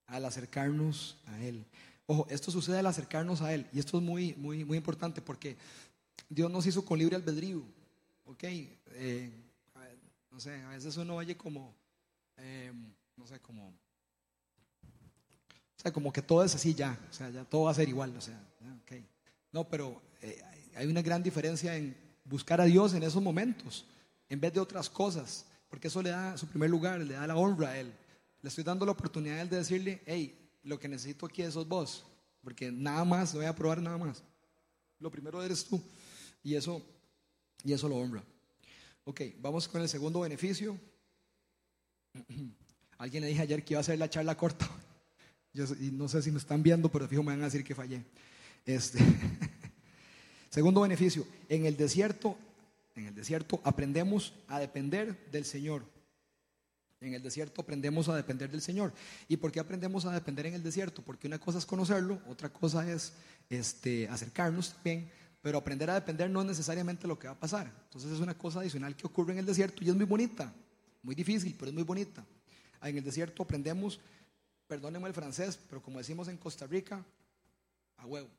al acercarnos a Él. Ojo, esto sucede al acercarnos a Él y esto es muy, muy, muy importante porque Dios nos hizo con libre albedrío. ¿Ok? Eh, no sé, a veces uno oye como, eh, no sé, como, o sea, como que todo es así ya, o sea, ya todo va a ser igual, o sea, okay. No, pero eh, hay una gran diferencia en buscar a Dios en esos momentos, en vez de otras cosas, porque eso le da su primer lugar, le da la honra a Él. Le estoy dando la oportunidad a Él de decirle, hey, lo que necesito aquí es vos, porque nada más, voy a probar nada más. Lo primero eres tú, y eso, y eso lo honra. Ok, vamos con el segundo beneficio. Alguien le dije ayer que iba a hacer la charla corta. Yo, y no sé si me están viendo, pero fijo me van a decir que fallé. Este, segundo beneficio, en el desierto, en el desierto aprendemos a depender del Señor. En el desierto aprendemos a depender del Señor. ¿Y por qué aprendemos a depender en el desierto? Porque una cosa es conocerlo, otra cosa es este, acercarnos también, pero aprender a depender no es necesariamente lo que va a pasar. Entonces es una cosa adicional que ocurre en el desierto y es muy bonita, muy difícil, pero es muy bonita. En el desierto aprendemos, perdónenme el francés, pero como decimos en Costa Rica, a huevo.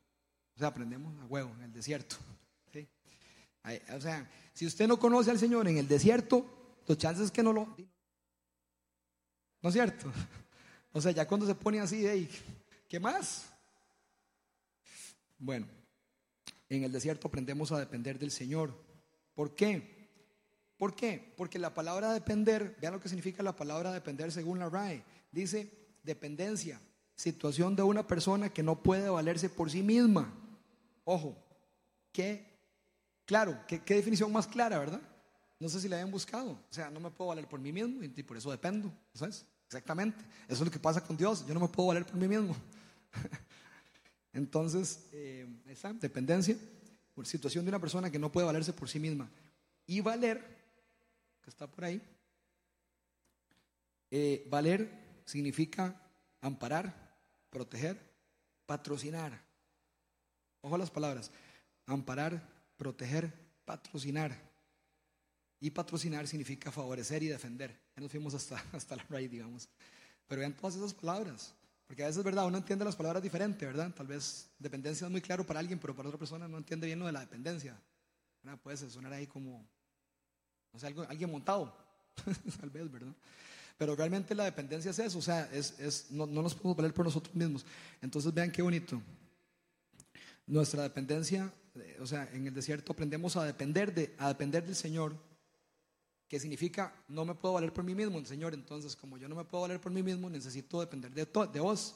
O sea, aprendemos a huevo en el desierto. O sea, si usted no conoce al Señor en el desierto, los chances es que no lo... ¿No es cierto? O sea, ya cuando se pone así, ¿qué más? Bueno, en el desierto aprendemos a depender del Señor. ¿Por qué? ¿Por qué? Porque la palabra depender, vean lo que significa la palabra depender según la RAE. Dice dependencia, situación de una persona que no puede valerse por sí misma. Ojo, qué claro, qué, definición más clara, ¿verdad? No sé si la habían buscado. O sea, no me puedo valer por mí mismo y por eso dependo. ¿Sabes? Exactamente. Eso es lo que pasa con Dios. Yo no me puedo valer por mí mismo. Entonces, eh, esa dependencia, por situación de una persona que no puede valerse por sí misma. Y valer, que está por ahí, eh, valer significa amparar, proteger, patrocinar. Ojo las palabras. Amparar, proteger, patrocinar. Y patrocinar significa favorecer y defender. Ya nos fuimos hasta, hasta la raíz, digamos. Pero vean todas esas palabras. Porque a veces es verdad, uno entiende las palabras diferente, ¿verdad? Tal vez dependencia es muy claro para alguien, pero para otra persona no entiende bien lo de la dependencia. Puede sonar ahí como, alguien montado, tal vez, ¿verdad? Pero realmente la dependencia es eso, o sea, es, es, no, no nos podemos valer por nosotros mismos. Entonces vean qué bonito. Nuestra dependencia, o sea, en el desierto aprendemos a depender, de, a depender del Señor que significa no me puedo valer por mí mismo, Señor. Entonces, como yo no me puedo valer por mí mismo, necesito depender de, de vos,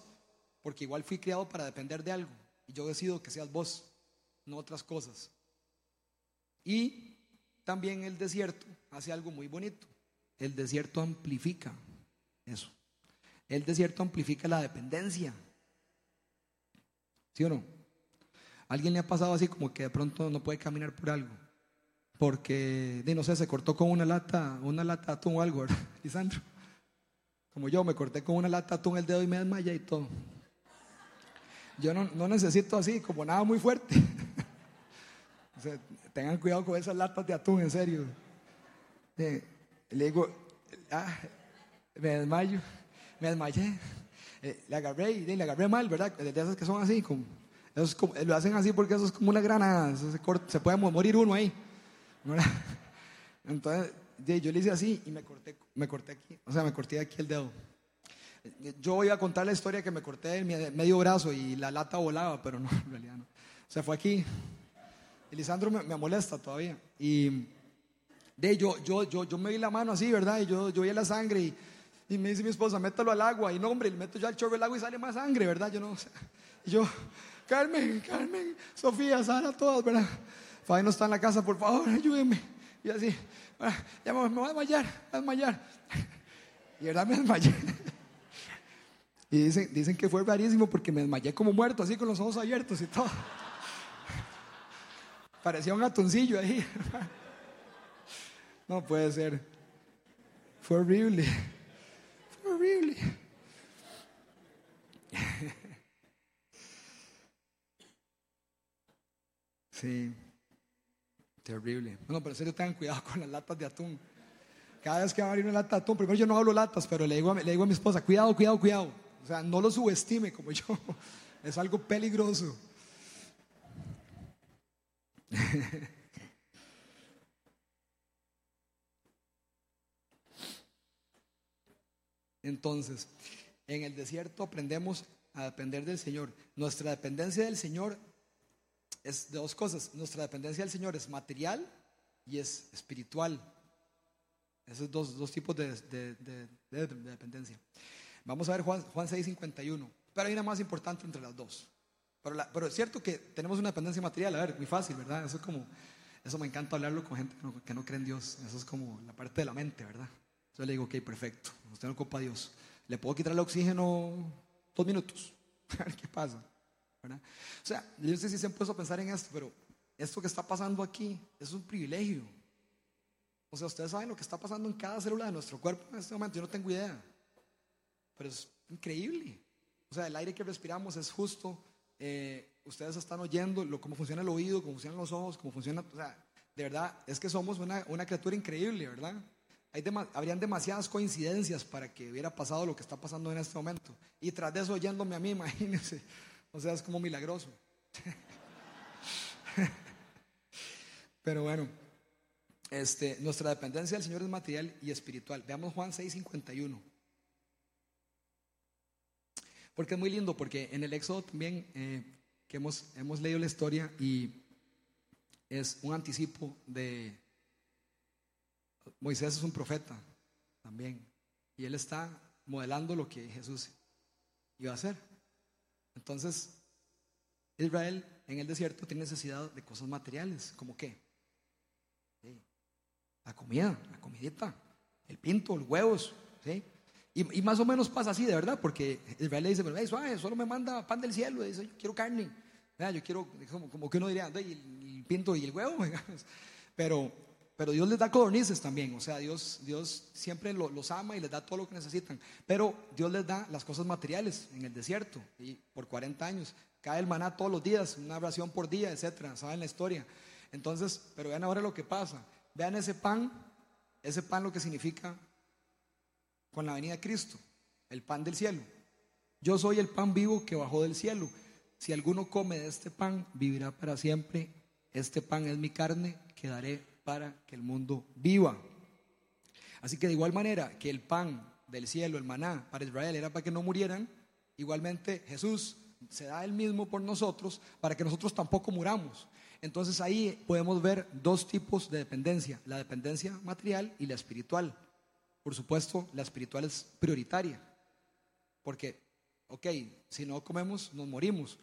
porque igual fui criado para depender de algo y yo decido que seas vos, no otras cosas. Y también el desierto hace algo muy bonito. El desierto amplifica eso. El desierto amplifica la dependencia. ¿Sí o no? ¿Alguien le ha pasado así como que de pronto no puede caminar por algo? porque, no sé, se cortó con una lata, una lata de atún o algo. Lisandro. Como yo, me corté con una lata de atún el dedo y me desmayé y todo. Yo no, no necesito así, como nada muy fuerte. o sea, tengan cuidado con esas latas de atún, en serio. le digo, ah, me desmayo, me desmayé. Eh, le agarré y le agarré mal, ¿verdad? De esas que son así, como, lo hacen así porque eso es como una granada, se, se puede morir uno ahí. Entonces, yo le hice así y me corté, me corté aquí, o sea, me corté aquí el dedo. Yo iba a contar la historia que me corté el medio brazo y la lata volaba, pero no, en realidad no. O sea, fue aquí. Y Lisandro me, molesta todavía. Y de yo, yo, yo, yo me vi la mano así, ¿verdad? Y yo, yo vi la sangre y, y me dice mi esposa, métalo al agua. Y no, hombre, le meto yo al chorro del agua y sale más sangre, ¿verdad? Yo no, o sea, yo, Carmen, Carmen, Sofía, Sara, todas, ¿verdad? Fabi no está en la casa, por favor, ayúdenme. Y así, ya me, voy a desmayar, a desmayar. Y verdad me desmayé. Y dicen, dicen que fue rarísimo porque me desmayé como muerto, así con los ojos abiertos y todo. Parecía un atuncillo ahí. No puede ser. Fue horrible. Fue horrible. Sí. Terrible. Bueno, pero en serio tengan cuidado con las latas de atún. Cada vez que va a abrir una lata de atún, primero yo no hablo latas, pero le digo, a, le digo a mi esposa, cuidado, cuidado, cuidado. O sea, no lo subestime como yo. Es algo peligroso. Entonces, en el desierto aprendemos a depender del Señor. Nuestra dependencia del Señor es de dos cosas. Nuestra dependencia del Señor es material y es espiritual. Esos dos, dos tipos de, dependencia. Vamos a ver Juan, Juan 6, 51. Pero hay una más importante entre las dos. Pero, pero, es cierto que tenemos una dependencia material. A ver, muy fácil, ¿verdad? Eso es como, eso me encanta hablarlo con gente que no, cree en Dios. Eso es como la parte de la mente, ¿verdad? Yo le digo, ok, perfecto. Usted no ocupa a Dios. Le puedo quitar el oxígeno dos minutos. A ver qué pasa. O sea, yo sé si se han puesto a pensar en esto, pero esto que está pasando aquí es un privilegio. O sea, ustedes saben lo que está pasando en cada célula de nuestro cuerpo en este momento. Yo no tengo idea. Pero es increíble. O sea, el aire que respiramos es justo. Eh, ustedes están oyendo lo, cómo funciona el oído, cómo funcionan los ojos, cómo funciona. O sea, de verdad, es que somos una, una criatura increíble, ¿verdad? Hay habrían demasiadas coincidencias para que hubiera pasado lo que está pasando en este momento. Y tras de eso, oyéndome a mí, imagínense. O sea, es como milagroso. Pero bueno, este, nuestra dependencia del Señor es material y espiritual. Veamos Juan 6:51. Porque es muy lindo, porque en el Éxodo también, eh, que hemos, hemos leído la historia y es un anticipo de... Moisés es un profeta también, y él está modelando lo que Jesús iba a hacer. Entonces, Israel en el desierto tiene necesidad de cosas materiales, como qué? La comida, la comidita, el pinto, los huevos, ¿sí? Y, más o menos pasa así, de verdad, porque Israel le dice, pero hey, solo me manda pan del cielo, dice, yo quiero carne, yo quiero, como, que uno diría, el, el, pinto y el huevo, pero, pero Dios les da codornices también, o sea, Dios, Dios siempre los ama y les da todo lo que necesitan, pero Dios les da las cosas materiales en el desierto, y por 40 años, cae el maná todos los días, una oración por día, etcétera, saben la historia. Entonces, pero vean ahora lo que pasa, vean ese pan, ese pan lo que significa con la venida de Cristo, el pan del cielo. Yo soy el pan vivo que bajó del cielo. Si alguno come de este pan, vivirá para siempre. Este pan es mi carne que daré para que el mundo viva. Así que de igual manera que el pan del cielo, el maná, para Israel era para que no murieran, igualmente Jesús se da el mismo por nosotros para que nosotros tampoco muramos. Entonces ahí podemos ver dos tipos de dependencia, la dependencia material y la espiritual. Por supuesto, la espiritual es prioritaria, porque, ok, si no comemos, nos morimos,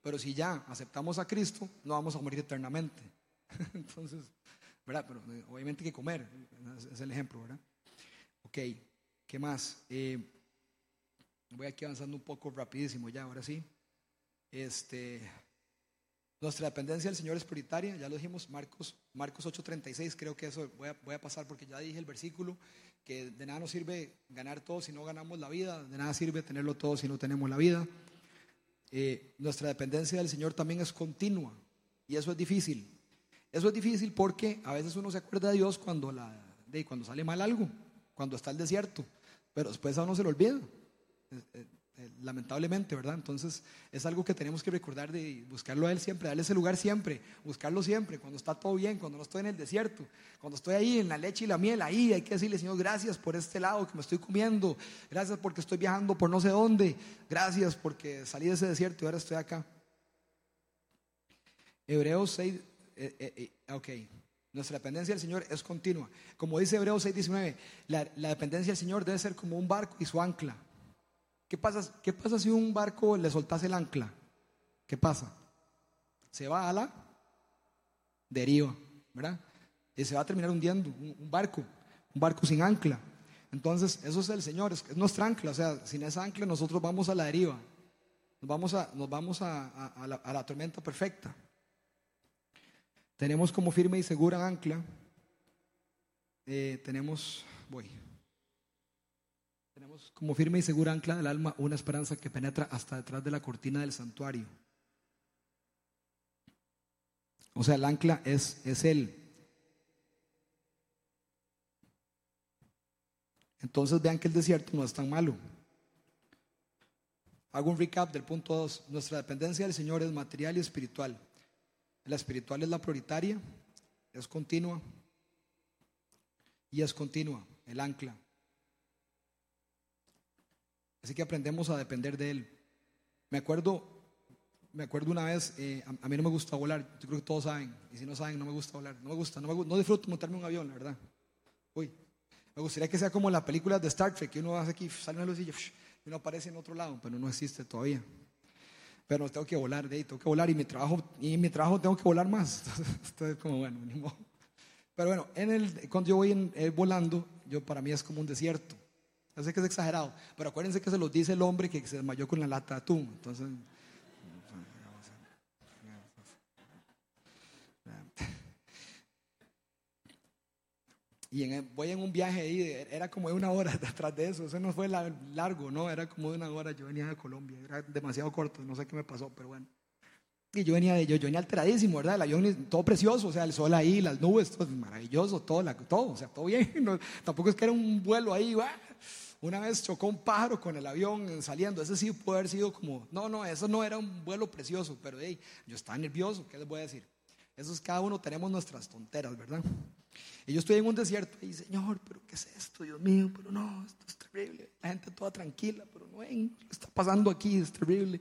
pero si ya aceptamos a Cristo, no vamos a morir eternamente. Entonces, ¿verdad? Pero eh, obviamente hay que comer, es el ejemplo, ¿verdad? Ok, ¿qué más? Eh, voy aquí avanzando un poco rapidísimo ya, ahora sí. Este, nuestra dependencia del Señor es prioritaria, ya lo dijimos, Marcos, Marcos 8:36, creo que eso voy a, voy a pasar porque ya dije el versículo que de nada nos sirve ganar todo si no ganamos la vida, de nada sirve tenerlo todo si no tenemos la vida. Eh, nuestra dependencia del Señor también es continua y eso es difícil. Eso es difícil porque a veces uno se acuerda de Dios cuando, cuando sale mal algo, cuando está el desierto, pero después a uno se lo olvida. Eh, eh, eh, lamentablemente, ¿verdad? Entonces es algo que tenemos que recordar de buscarlo a Él siempre, darle ese lugar siempre, buscarlo siempre, cuando está todo bien, cuando no estoy en el desierto, cuando estoy ahí en la leche y la miel, ahí hay que decirle, Señor, gracias por este lado que me estoy comiendo, gracias porque estoy viajando por no sé dónde, gracias porque salí de ese desierto y ahora estoy acá. Hebreos 6, eh, eh, ok. Nuestra dependencia del Señor es continua. Como dice Hebreos 6:19, la, la dependencia del Señor debe ser como un barco y su ancla. ¿Qué pasa, ¿Qué pasa si un barco le soltase el ancla? ¿Qué pasa? Se va a la deriva, ¿verdad? Y se va a terminar hundiendo un, barco, un barco sin ancla. Entonces, eso es el Señor, es, nuestra ancla. O sea, sin esa ancla nosotros vamos a la deriva. Nos vamos a, nos vamos a la tormenta perfecta. Tenemos como firme y segura ancla. Eh, tenemos, voy. Tenemos como firme y segura ancla del alma una esperanza que penetra hasta detrás de la cortina del santuario. O sea, el ancla es, es Él. Entonces vean que el desierto no es tan malo. Hago un recap del punto 2. Nuestra dependencia del Señor es material y espiritual. La espiritual es la prioritaria, es continua y es continua, el ancla. Así que aprendemos a depender de Él. Me acuerdo, me acuerdo una vez, eh, a, mí no me gusta volar, yo creo que todos saben, y si no saben, no me gusta volar, no me gusta, no, me, no disfruto montarme un avión, la verdad. Uy, me gustaría que sea como la película de Star Trek, que uno hace aquí, sale una luz y uno aparece en otro lado, pero no existe todavía. Pero tengo que volar, de ahí, tengo que volar y mi trabajo, y mi trabajo tengo que volar más. Entonces, como bueno, ni modo. Pero bueno, en el, cuando yo voy eh, volando, yo para mí es como un desierto. Yo sé que es exagerado, pero acuérdense que se los dice el hombre que se desmayó con la lata de atún. Entonces, y voy en un viaje ahí, era como de una hora detrás de eso, eso no fue largo, no, era como de una hora, yo venía de Colombia, era demasiado corto, no sé qué me pasó, pero bueno. Y yo venía, yo, yo venía alteradísimo, ¿verdad? El avión todo precioso, o sea, el sol ahí, las nubes, todo maravilloso, todo, la, todo, o sea, todo bien. tampoco es que era un vuelo ahí, ¡guau! Una vez chocó un pájaro con el avión saliendo. Ese sí puede haber sido como, no, no, eso no era un vuelo precioso, pero hey, yo estaba nervioso, ¿qué les voy a decir? Eso es cada uno tenemos nuestras tonteras, ¿verdad? Y yo estoy en un desierto y, Señor, pero ¿qué es esto, Dios mío? Pero no, esto es terrible. La gente toda tranquila, pero no ven, ¿qué está pasando aquí? Es terrible.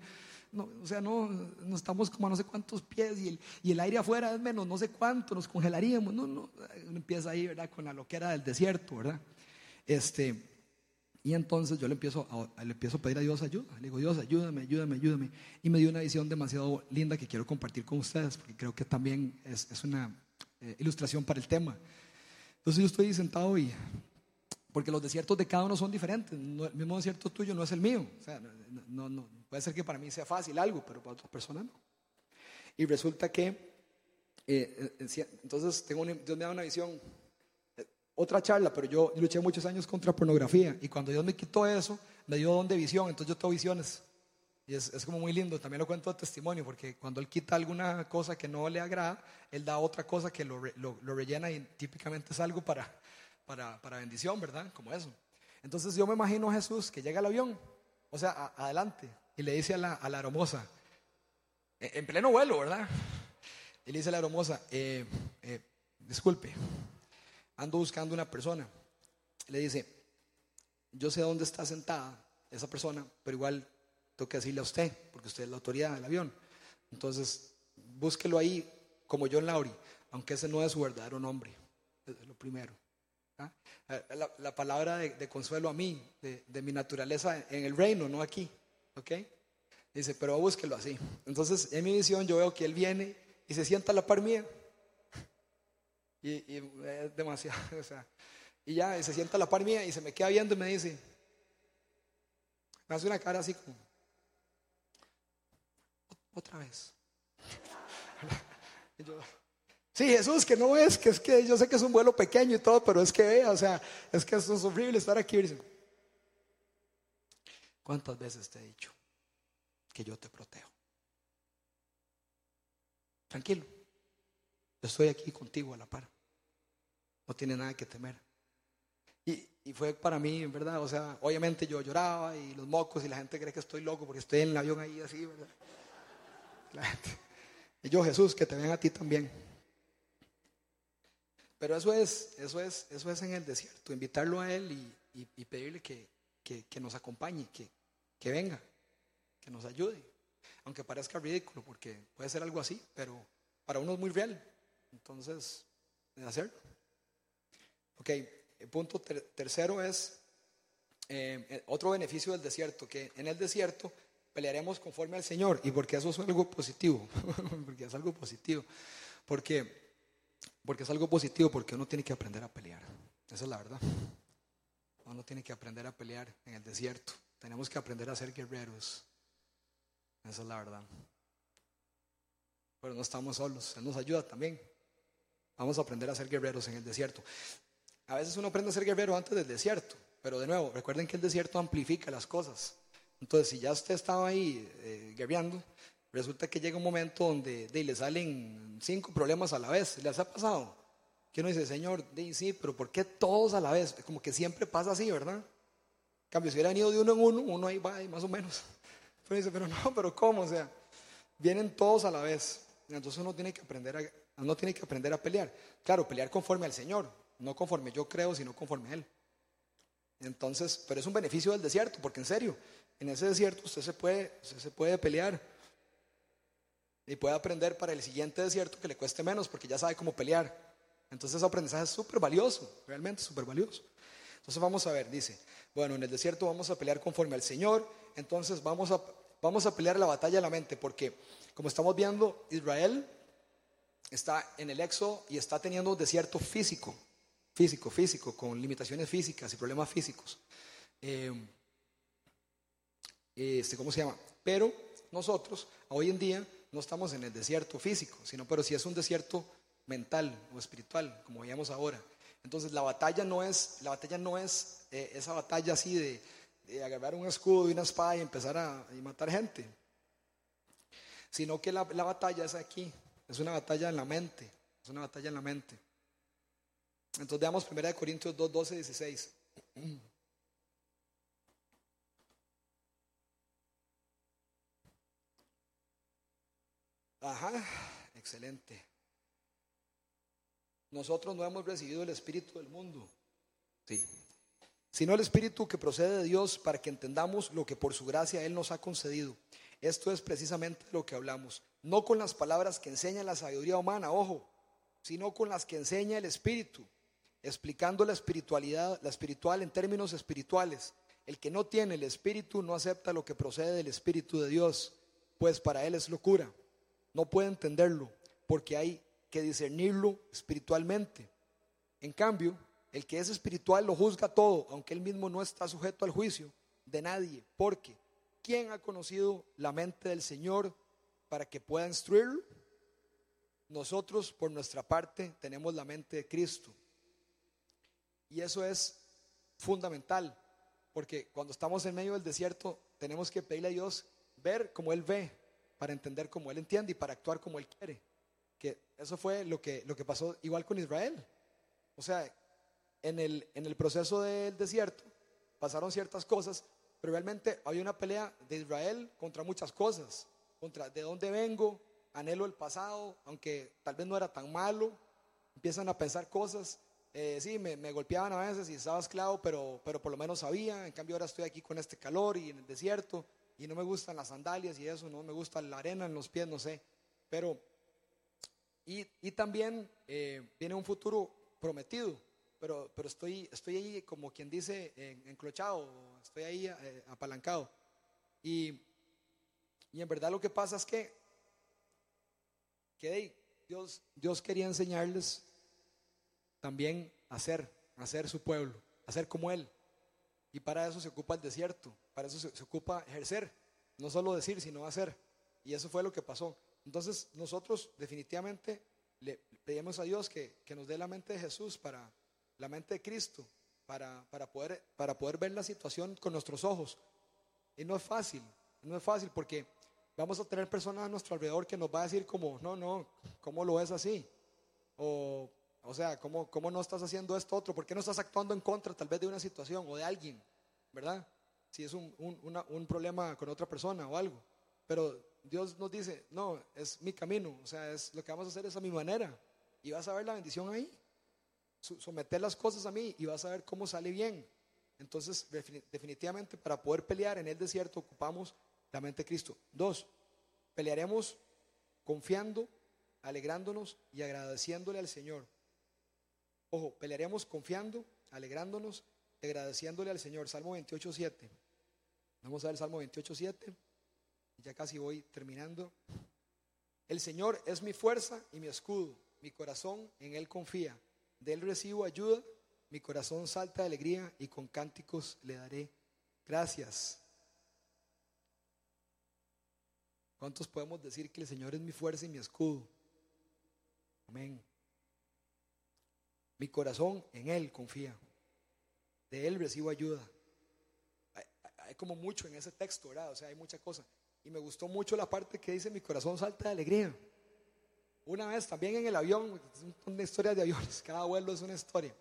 No, o sea, no, no estamos como a no sé cuántos pies y el, y el aire afuera es menos no sé cuánto, nos congelaríamos. No, no, empieza ahí, ¿verdad? Con la loquera del desierto, ¿verdad? Este, y entonces yo le empiezo, a, le empiezo a pedir a Dios ayuda. Le digo, Dios, ayúdame, ayúdame, ayúdame. Y me dio una visión demasiado linda que quiero compartir con ustedes, porque creo que también es, es una eh, ilustración para el tema. Entonces yo estoy sentado y, porque los desiertos de cada uno son diferentes. el mismo desierto tuyo no es el mío. O sea, no, no, puede ser que para mí sea fácil algo, pero para otra persona no. Y resulta que, eh, eh, entonces tengo Dios me da una visión otra charla, pero yo luché muchos años contra pornografía y cuando Dios me quitó eso, me dio don de visión, entonces yo tengo visiones. Y es, es, como muy lindo, también lo cuento de testimonio, porque cuando Él quita alguna cosa que no le agrada, Él da otra cosa que lo, lo, lo rellena y típicamente es algo para, para, para, bendición, ¿verdad? Como eso. Entonces yo me imagino a Jesús que llega al avión, o sea, adelante, y le dice a la, a la aromosa, e, en, pleno vuelo, ¿verdad? Y le dice a la aromosa, eh, eh, disculpe, ando buscando una persona. Le dice, yo sé dónde está sentada esa persona, pero igual tengo que decirle a usted, porque usted es la autoridad del avión. Entonces, búsquelo ahí como John Lauri, aunque ese no es su verdadero nombre. Es lo primero. ¿ah? Eh, la, palabra de, consuelo a mí, de, mi naturaleza en el reino, no aquí. ¿Ok? Dice, pero búsquelo así. Entonces, en mi visión, yo veo que él viene y se sienta a la par mía. Y, es demasiado, o sea, y ya se sienta a la par mía y se me queda viendo y me dice, me hace una cara así como, otra vez. sí, Jesús, que no es, que es que yo sé que es un vuelo pequeño y todo, pero es que vea, o sea, es que es horrible estar aquí. ¿Cuántas veces te he dicho que yo te protejo? Tranquilo, yo estoy aquí contigo a la par no tiene nada que temer. Y, y fue para mí, verdad, o sea, obviamente yo lloraba y los mocos y la gente cree que estoy loco porque estoy en el avión ahí así, ¿verdad? Y yo, Jesús, que te vean a ti también. Pero eso es, eso es, eso es en el desierto, invitarlo a Él y, pedirle que, que, nos acompañe, que, que venga, que nos ayude. Aunque parezca ridículo, porque puede ser algo así, pero para uno es muy real. Entonces, de hacerlo. Ok, el punto tercero es eh, eh, otro beneficio del desierto, que en el desierto pelearemos conforme al Señor. ¿Y porque eso es algo positivo? porque es algo positivo. Porque, porque es algo positivo, porque uno tiene que aprender a pelear. Esa es la verdad. Uno tiene que aprender a pelear en el desierto. Tenemos que aprender a ser guerreros. Esa es la verdad. Pero no estamos solos. Él nos ayuda también. Vamos a aprender a ser guerreros en el desierto. A veces uno aprende a ser guerrero antes del desierto, pero de nuevo, recuerden que el desierto amplifica las cosas. Entonces, si ya usted estaba ahí eh, guerreando, resulta que llega un momento donde le salen cinco problemas a la vez. ¿Les ha pasado? Que uno dice, Señor, sí, pero ¿por qué todos a la vez? Como que siempre pasa así, ¿verdad? En cambio, si hubieran ido de uno en uno, uno ahí va, más o menos. Pero pero no, pero ¿cómo? O sea, vienen todos a la vez. Entonces uno tiene que aprender a, uno tiene que aprender a pelear. Claro, pelear conforme al Señor, no conforme yo creo, sino conforme a Él. Entonces, pero es un beneficio del desierto, porque en serio, en ese desierto usted se puede, se puede pelear y puede aprender para el siguiente desierto que le cueste menos, porque ya sabe cómo pelear. Entonces, ese aprendizaje es súper valioso, realmente súper valioso. Entonces, vamos a ver, dice, bueno, en el desierto vamos a pelear conforme al Señor, entonces vamos a, vamos a pelear la batalla de la mente, porque como estamos viendo, Israel está en el éxodo y está teniendo un desierto físico, físico, físico, con limitaciones físicas y problemas físicos. Eh, este, ¿Cómo se llama? Pero nosotros, hoy en día, no estamos en el desierto físico, sino pero si es un desierto mental o espiritual, como veíamos ahora. Entonces la batalla no es, la batalla no es eh, esa batalla así de, agarrar un escudo y una espada y empezar a matar gente, sino que la, la batalla es aquí, es una batalla en la mente, es una batalla en la mente. Entonces veamos 1 Corintios 2, 12, 16. Ajá, excelente. Nosotros no hemos recibido el Espíritu del mundo, sí, sino el Espíritu que procede de Dios para que entendamos lo que por su gracia Él nos ha concedido. Esto es precisamente lo que hablamos, no con las palabras que enseña la sabiduría humana, ojo, sino con las que enseña el Espíritu explicando la espiritualidad, la espiritual en términos espirituales. El que no tiene el Espíritu no acepta lo que procede del Espíritu de Dios, pues para él es locura. No puede entenderlo, porque hay que discernirlo espiritualmente. En cambio, el que es espiritual lo juzga todo, aunque él mismo no está sujeto al juicio de nadie, porque ¿quién ha conocido la mente del Señor para que pueda instruirlo? Nosotros, por nuestra parte, tenemos la mente de Cristo y eso es fundamental, porque cuando estamos en medio del desierto tenemos que pedirle a Dios ver como Él ve, para entender como Él entiende y para actuar como Él quiere. Que eso fue lo que, lo que pasó igual con Israel. O sea, en el, en el proceso del desierto pasaron ciertas cosas, pero realmente había una pelea de Israel contra muchas cosas, contra de dónde vengo, anhelo el pasado, aunque tal vez no era tan malo, empiezan a pensar cosas eh, sí, me, golpeaban a veces y estaba esclavo, pero, pero por lo menos sabía. En cambio, ahora estoy aquí con este calor y en el desierto y no me gustan las sandalias y eso, no me gusta la arena en los pies, no sé. Pero, y, y también eh, viene un futuro prometido, pero, pero estoy, estoy ahí como quien dice, enclochado, estoy ahí eh, apalancado. Y, y en verdad lo que pasa es que, que Dios, Dios quería enseñarles también hacer, hacer su pueblo, hacer como Él. Y para eso se ocupa el desierto, para eso se, ocupa ejercer, no solo decir, sino hacer. Y eso fue lo que pasó. Entonces nosotros definitivamente le pedimos a Dios que, que nos dé la mente de Jesús para la mente de Cristo, para, para, poder, para poder ver la situación con nuestros ojos. Y no es fácil, no es fácil porque vamos a tener personas a nuestro alrededor que nos va a decir como, no, no, ¿cómo lo es así? O O sea, ¿cómo, ¿cómo no estás haciendo esto otro? ¿Por qué no estás actuando en contra tal vez de una situación o de alguien? ¿Verdad? Si es un, un, un problema con otra persona o algo. Pero Dios nos dice, no, es mi camino, o sea, es lo que vamos a hacer es a mi manera. Y vas a ver la bendición ahí. Someter las cosas a mí y vas a ver cómo sale bien. Entonces, definitivamente, para poder pelear en el desierto ocupamos la mente de Cristo. Dos, pelearemos confiando, alegrándonos y agradeciéndole al Señor. Ojo, pelearemos confiando, alegrándonos y agradeciéndole al Señor. Salmo 28, 7. Vamos a ver Salmo 28, 7. Ya casi voy terminando. El Señor es mi fuerza y mi escudo. Mi corazón en Él confía. De Él recibo ayuda. Mi corazón salta de alegría y con cánticos le daré gracias. ¿Cuántos podemos decir que el Señor es mi fuerza y mi escudo? Amén. Mi corazón en Él confía. De Él recibo ayuda. Hay, como mucho en ese texto, ¿verdad? O sea, hay mucha cosa. Y me gustó mucho la parte que dice, mi corazón salta de alegría. Una vez también en el avión, una historia de aviones, cada vuelo es una historia.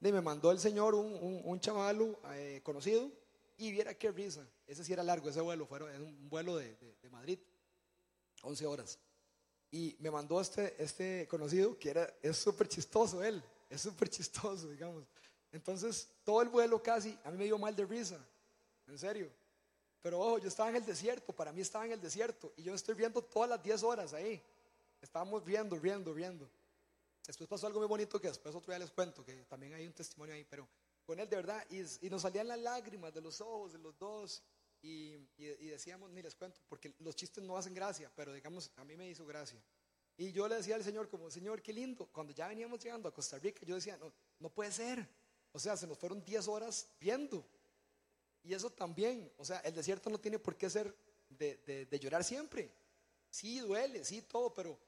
Me mandó el señor un, un, un chaval eh, conocido y viera qué risa. Ese sí era largo, ese vuelo, fue un vuelo de, de, Madrid, 11 horas. Y me mandó este, este conocido que era, es súper chistoso él, es súper chistoso, digamos. Entonces, todo el vuelo casi, a mí me dio mal de risa, en serio. Pero ojo, yo estaba en el desierto, para mí estaba en el desierto y yo estoy viendo todas las 10 horas ahí. Estábamos viendo, viendo, viendo. Después pasó algo muy bonito que después otro día les cuento, que también hay un testimonio ahí, pero con él de verdad, y, nos salían las lágrimas de los ojos de los dos, y, y, decíamos, ni les cuento, porque los chistes no hacen gracia, pero digamos, a mí me hizo gracia. Y yo le decía al Señor como, Señor, qué lindo. Cuando ya veníamos llegando a Costa Rica, yo decía, no, no puede ser. O sea, se nos fueron 10 horas viendo. Y eso también, o sea, el desierto no tiene por qué ser de, de, llorar siempre. Sí, duele, sí, todo, pero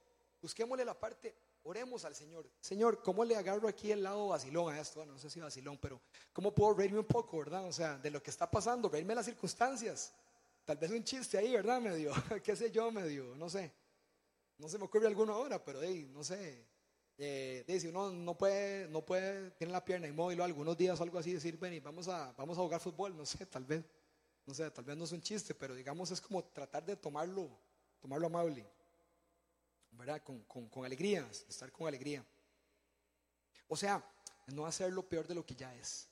busquémosle la parte, oremos al Señor. Señor, ¿cómo le agarro aquí el lado vacilón a esto? No sé si vacilón, pero ¿cómo puedo reírme un poco, verdad? O sea, de lo que está pasando, reírme las circunstancias. Tal vez un chiste ahí, ¿verdad? Medio, qué sé yo, medio, no sé. No se me ocurre alguno ahora, pero hey, no sé. Eh, dice uno no puede, no puede, tiene la pierna inmóvil algunos días algo así, decir, ven y vamos a, vamos a jugar fútbol, no sé, tal vez, no sé, tal vez no es un chiste, pero digamos es como tratar de tomarlo, tomarlo amable, ¿verdad? Con, con, con alegría, estar con alegría. O sea, no hacerlo peor de lo que ya es.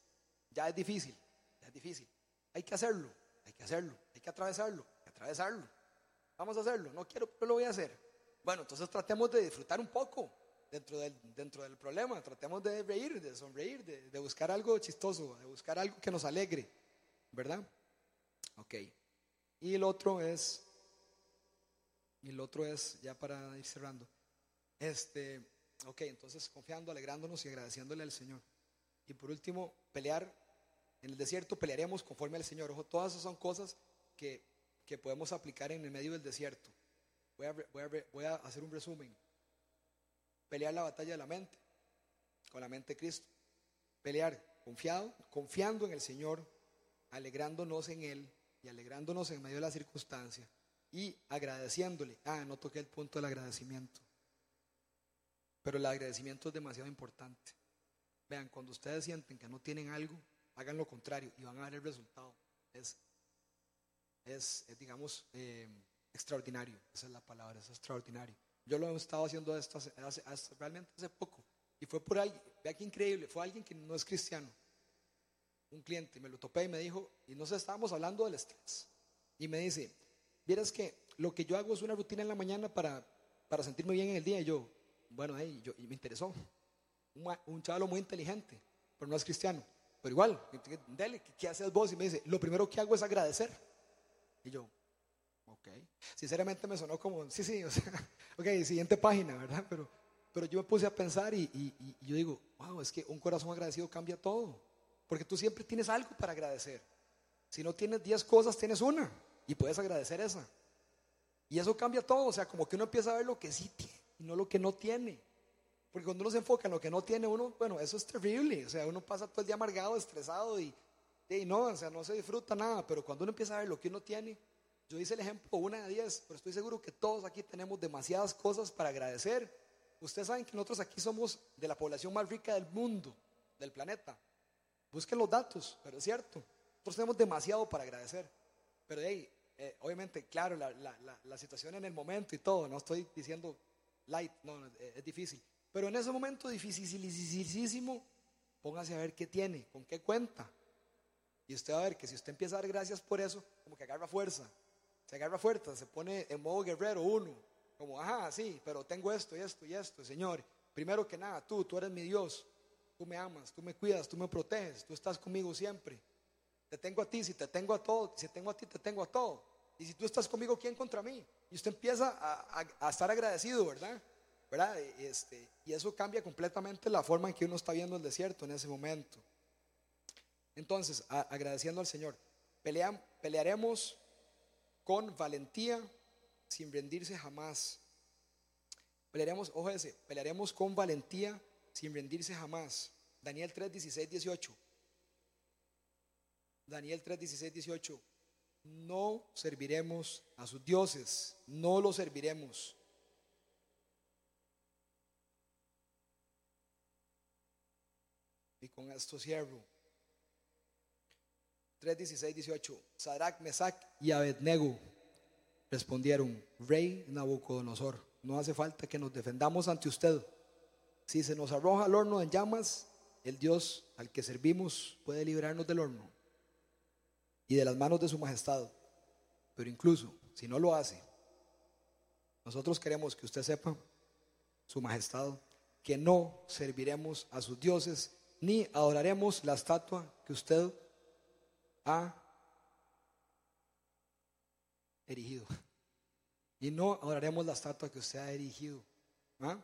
Ya es difícil, ya es difícil. Hay que hacerlo, hay que hacerlo, hay que atravesarlo, hay que atravesarlo. Vamos a hacerlo, no quiero, pero lo voy a hacer. Bueno, entonces tratemos de disfrutar un poco dentro del, dentro del problema. Tratemos de reír, de sonreír, de, buscar algo chistoso, de buscar algo que nos alegre, ¿verdad? Ok. Y el otro es, y el otro es, ya para ir cerrando, este, ok, entonces confiando, alegrándonos y agradeciéndole al Señor. Y por último, pelear. En el desierto pelearemos conforme al Señor. Ojo, todas esas son cosas que, que podemos aplicar en el medio del desierto. Voy a, voy, a, voy a hacer un resumen. Pelear la batalla de la mente, con la mente de Cristo. Pelear confiado, confiando en el Señor, alegrándonos en Él y alegrándonos en medio de la circunstancia y agradeciéndole. Ah, no toqué el punto del agradecimiento. Pero el agradecimiento es demasiado importante. Vean, cuando ustedes sienten que no tienen algo, hagan lo contrario y van a ver el resultado. Es, es, digamos, eh, extraordinario. Esa es la palabra, es extraordinario. Yo lo he estado haciendo esto realmente hace poco. Y fue por alguien, vea qué increíble, fue alguien que no es cristiano. Un cliente, me lo topé y me dijo, y no sé, estábamos hablando del estrés. Y me dice, vieras que lo que yo hago es una rutina en la mañana para, para sentirme bien en el día. Y yo, bueno, ahí, yo, me interesó. Un, un chaval muy inteligente, pero no es cristiano. Pero igual, dele, ¿qué haces vos? Y me dice, lo primero que hago es agradecer. Y yo, Sinceramente me sonó como, sí, sí, o sea, ok, siguiente página, ¿verdad? Pero, pero yo me puse a pensar y, y, yo digo, wow, es que un corazón agradecido cambia todo. Porque tú siempre tienes algo para agradecer. Si no tienes 10 cosas, tienes una y puedes agradecer esa. Y eso cambia todo, o sea, como que uno empieza a ver lo que sí tiene y no lo que no tiene. Porque cuando uno se enfoca en lo que no tiene, uno, bueno, eso es terrible. O sea, uno pasa todo el día amargado, estresado y, y no, o sea, no se disfruta nada. Pero cuando uno empieza a ver lo que uno tiene, yo hice el ejemplo una de diez, pero estoy seguro que todos aquí tenemos demasiadas cosas para agradecer. Ustedes saben que nosotros aquí somos de la población más rica del mundo, del planeta. Busquen los datos, pero es cierto. Nosotros tenemos demasiado para agradecer. Pero de ahí, eh, obviamente, claro, la, la, la, situación en el momento y todo, no estoy diciendo light, no, es, difícil. Pero en ese momento dificilísimo, póngase a ver qué tiene, con qué cuenta. Y usted va a ver que si usted empieza a dar gracias por eso, como que agarra fuerza. Se agarra fuerza, se pone en modo guerrero uno. Como, ajá, sí, pero tengo esto y esto y esto, Señor. Primero que nada, tú, tú eres mi Dios. Tú me amas, tú me cuidas, tú me proteges, tú estás conmigo siempre. Te tengo a ti, si te tengo a todo, si tengo a ti, te tengo a todo. Y si tú estás conmigo, ¿quién contra mí? Y usted empieza a, estar agradecido, ¿verdad? ¿verdad? Este, y eso cambia completamente la forma en que uno está viendo el desierto en ese momento. Entonces, agradeciendo al Señor, pelearemos con valentía sin rendirse jamás. Pelearemos, ojo ese, pelearemos con valentía sin rendirse jamás. Daniel 3, 16, 18. Daniel 3, 16, 18. No serviremos a sus dioses, no los serviremos. Y con esto cierro. 3, 16, 18. Sadrach, Mesach y Abednego respondieron, Rey Nabucodonosor, no hace falta que nos defendamos ante usted. Si se nos arroja al horno en llamas, el Dios al que servimos puede librarnos del horno y de las manos de su majestad. Pero incluso si no lo hace, nosotros queremos que usted sepa, su majestad, que no serviremos a sus dioses ni adoraremos la estatua que usted ha erigido. Y no adoraremos la estatua que usted ha erigido. ¿Ah?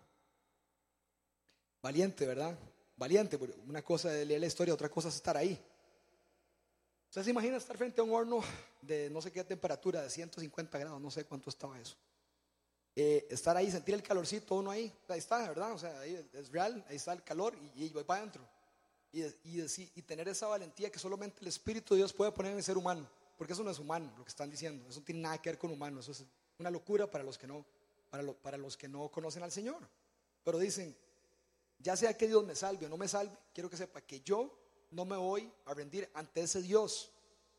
Valiente, ¿verdad? Valiente, una cosa es leer la historia, otra cosa es estar ahí. ¿Usted se imagina estar frente a un horno de no sé qué temperatura, de 150 grados, no sé cuánto estaba eso? Eh, estar ahí, sentir el calorcito, uno ahí, ahí está, ¿verdad? O sea, ahí es real, ahí está el calor y, voy para adentro. Y, y, y, tener esa valentía que solamente el Espíritu de Dios puede poner en el ser humano, porque eso no es humano, lo que están diciendo, eso no tiene nada que ver con humano, eso es una locura para los que no, para, para los que no conocen al Señor. Pero dicen, ya sea que Dios me salve o no me salve, quiero que sepa que yo no me voy a rendir ante ese Dios,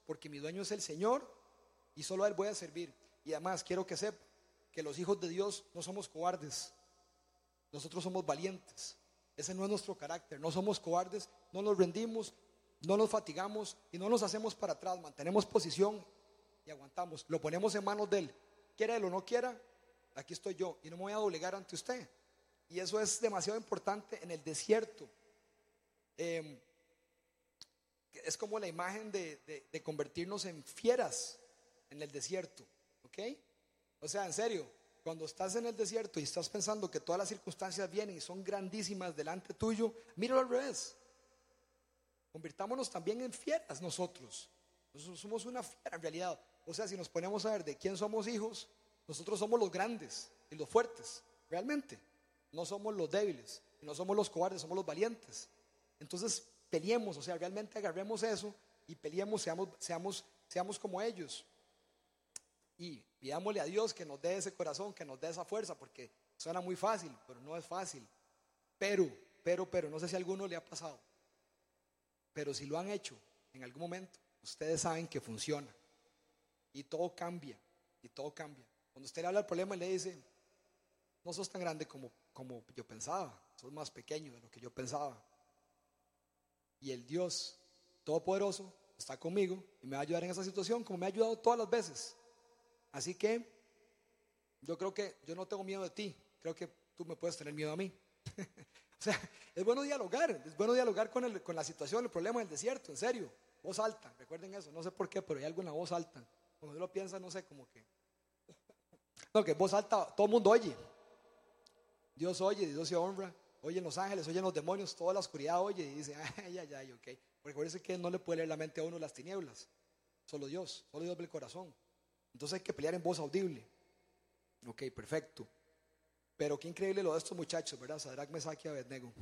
porque mi dueño es el Señor y solo a Él voy a servir. Y además quiero que sepa que los hijos de Dios no somos cobardes, nosotros somos valientes. Ese no es nuestro carácter, no somos cobardes, no nos rendimos, no nos fatigamos y no nos hacemos para atrás, mantenemos posición y aguantamos, lo ponemos en manos de Él. Quiera Él o no quiera, aquí estoy yo y no me voy a doblegar ante usted. Y eso es demasiado importante en el desierto. Eh, es como la imagen de, convertirnos en fieras en el desierto, ¿ok? O sea, en serio, cuando estás en el desierto y estás pensando que todas las circunstancias vienen y son grandísimas delante tuyo, míralo al revés. Convirtámonos también en fieras nosotros. Nosotros somos una fiera en realidad. O sea, si nos ponemos a ver de quién somos hijos, nosotros somos los grandes y los fuertes, realmente. No somos los débiles, no somos los cobardes, somos los valientes. Entonces, peleemos, o sea, realmente agarremos eso y peleemos, seamos, seamos, seamos como ellos. Y pidámosle a Dios que nos dé ese corazón, que nos dé esa fuerza, porque suena muy fácil, pero no es fácil. Pero, pero, pero, no sé si alguno le ha pasado, pero si lo han hecho en algún momento, ustedes saben que funciona. Y todo cambia, y todo cambia. Cuando usted le habla del problema y le dice, no sos tan grande como, como yo pensaba, sos más pequeño de lo que yo pensaba y el Dios Todopoderoso está conmigo y me va a ayudar en esa situación como me ha ayudado todas las veces. Así que yo creo que yo no tengo miedo de ti, creo que tú me puedes tener miedo a mí. o sea, es bueno dialogar, es bueno dialogar con, el, con la situación, el problema del desierto, en serio. Voz alta, recuerden eso, no sé por qué, pero hay algo en la voz alta. Cuando uno lo piensa, no sé, como que... No, que voz alta, todo el mundo oye. Dios oye, Dios se honra oyen los ángeles, oyen los demonios, toda la oscuridad oye y dice, ay, ay, ay, ok. Porque que no le puede leer la mente a uno las tinieblas. Solo Dios, solo Dios ve el corazón. Entonces hay que pelear en voz audible. Ok, perfecto. Pero qué increíble lo de estos muchachos, ¿verdad? Sadrach, Mesach y Abednego.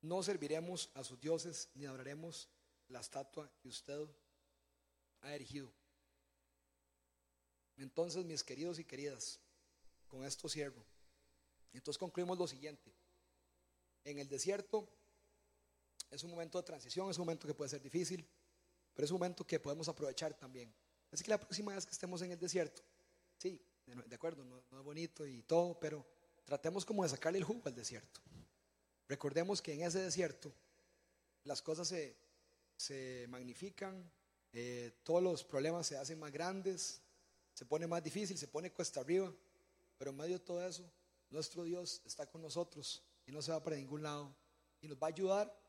No serviremos a sus dioses ni adoraremos la estatua que usted ha erigido. Entonces, mis queridos y queridas, con esto cierro. Entonces concluimos lo siguiente. En el desierto es un momento de transición, es un momento que puede ser difícil, pero es un momento que podemos aprovechar también. Así que la próxima vez que estemos en el desierto, sí, de acuerdo, no, es bonito y todo, pero tratemos como de sacarle el jugo al desierto. Recordemos que en ese desierto las cosas se, se magnifican, eh, todos los problemas se hacen más grandes, se pone más difícil, se pone cuesta arriba, pero en medio de todo eso, nuestro Dios está con nosotros y no se va para ningún lado y nos va a ayudar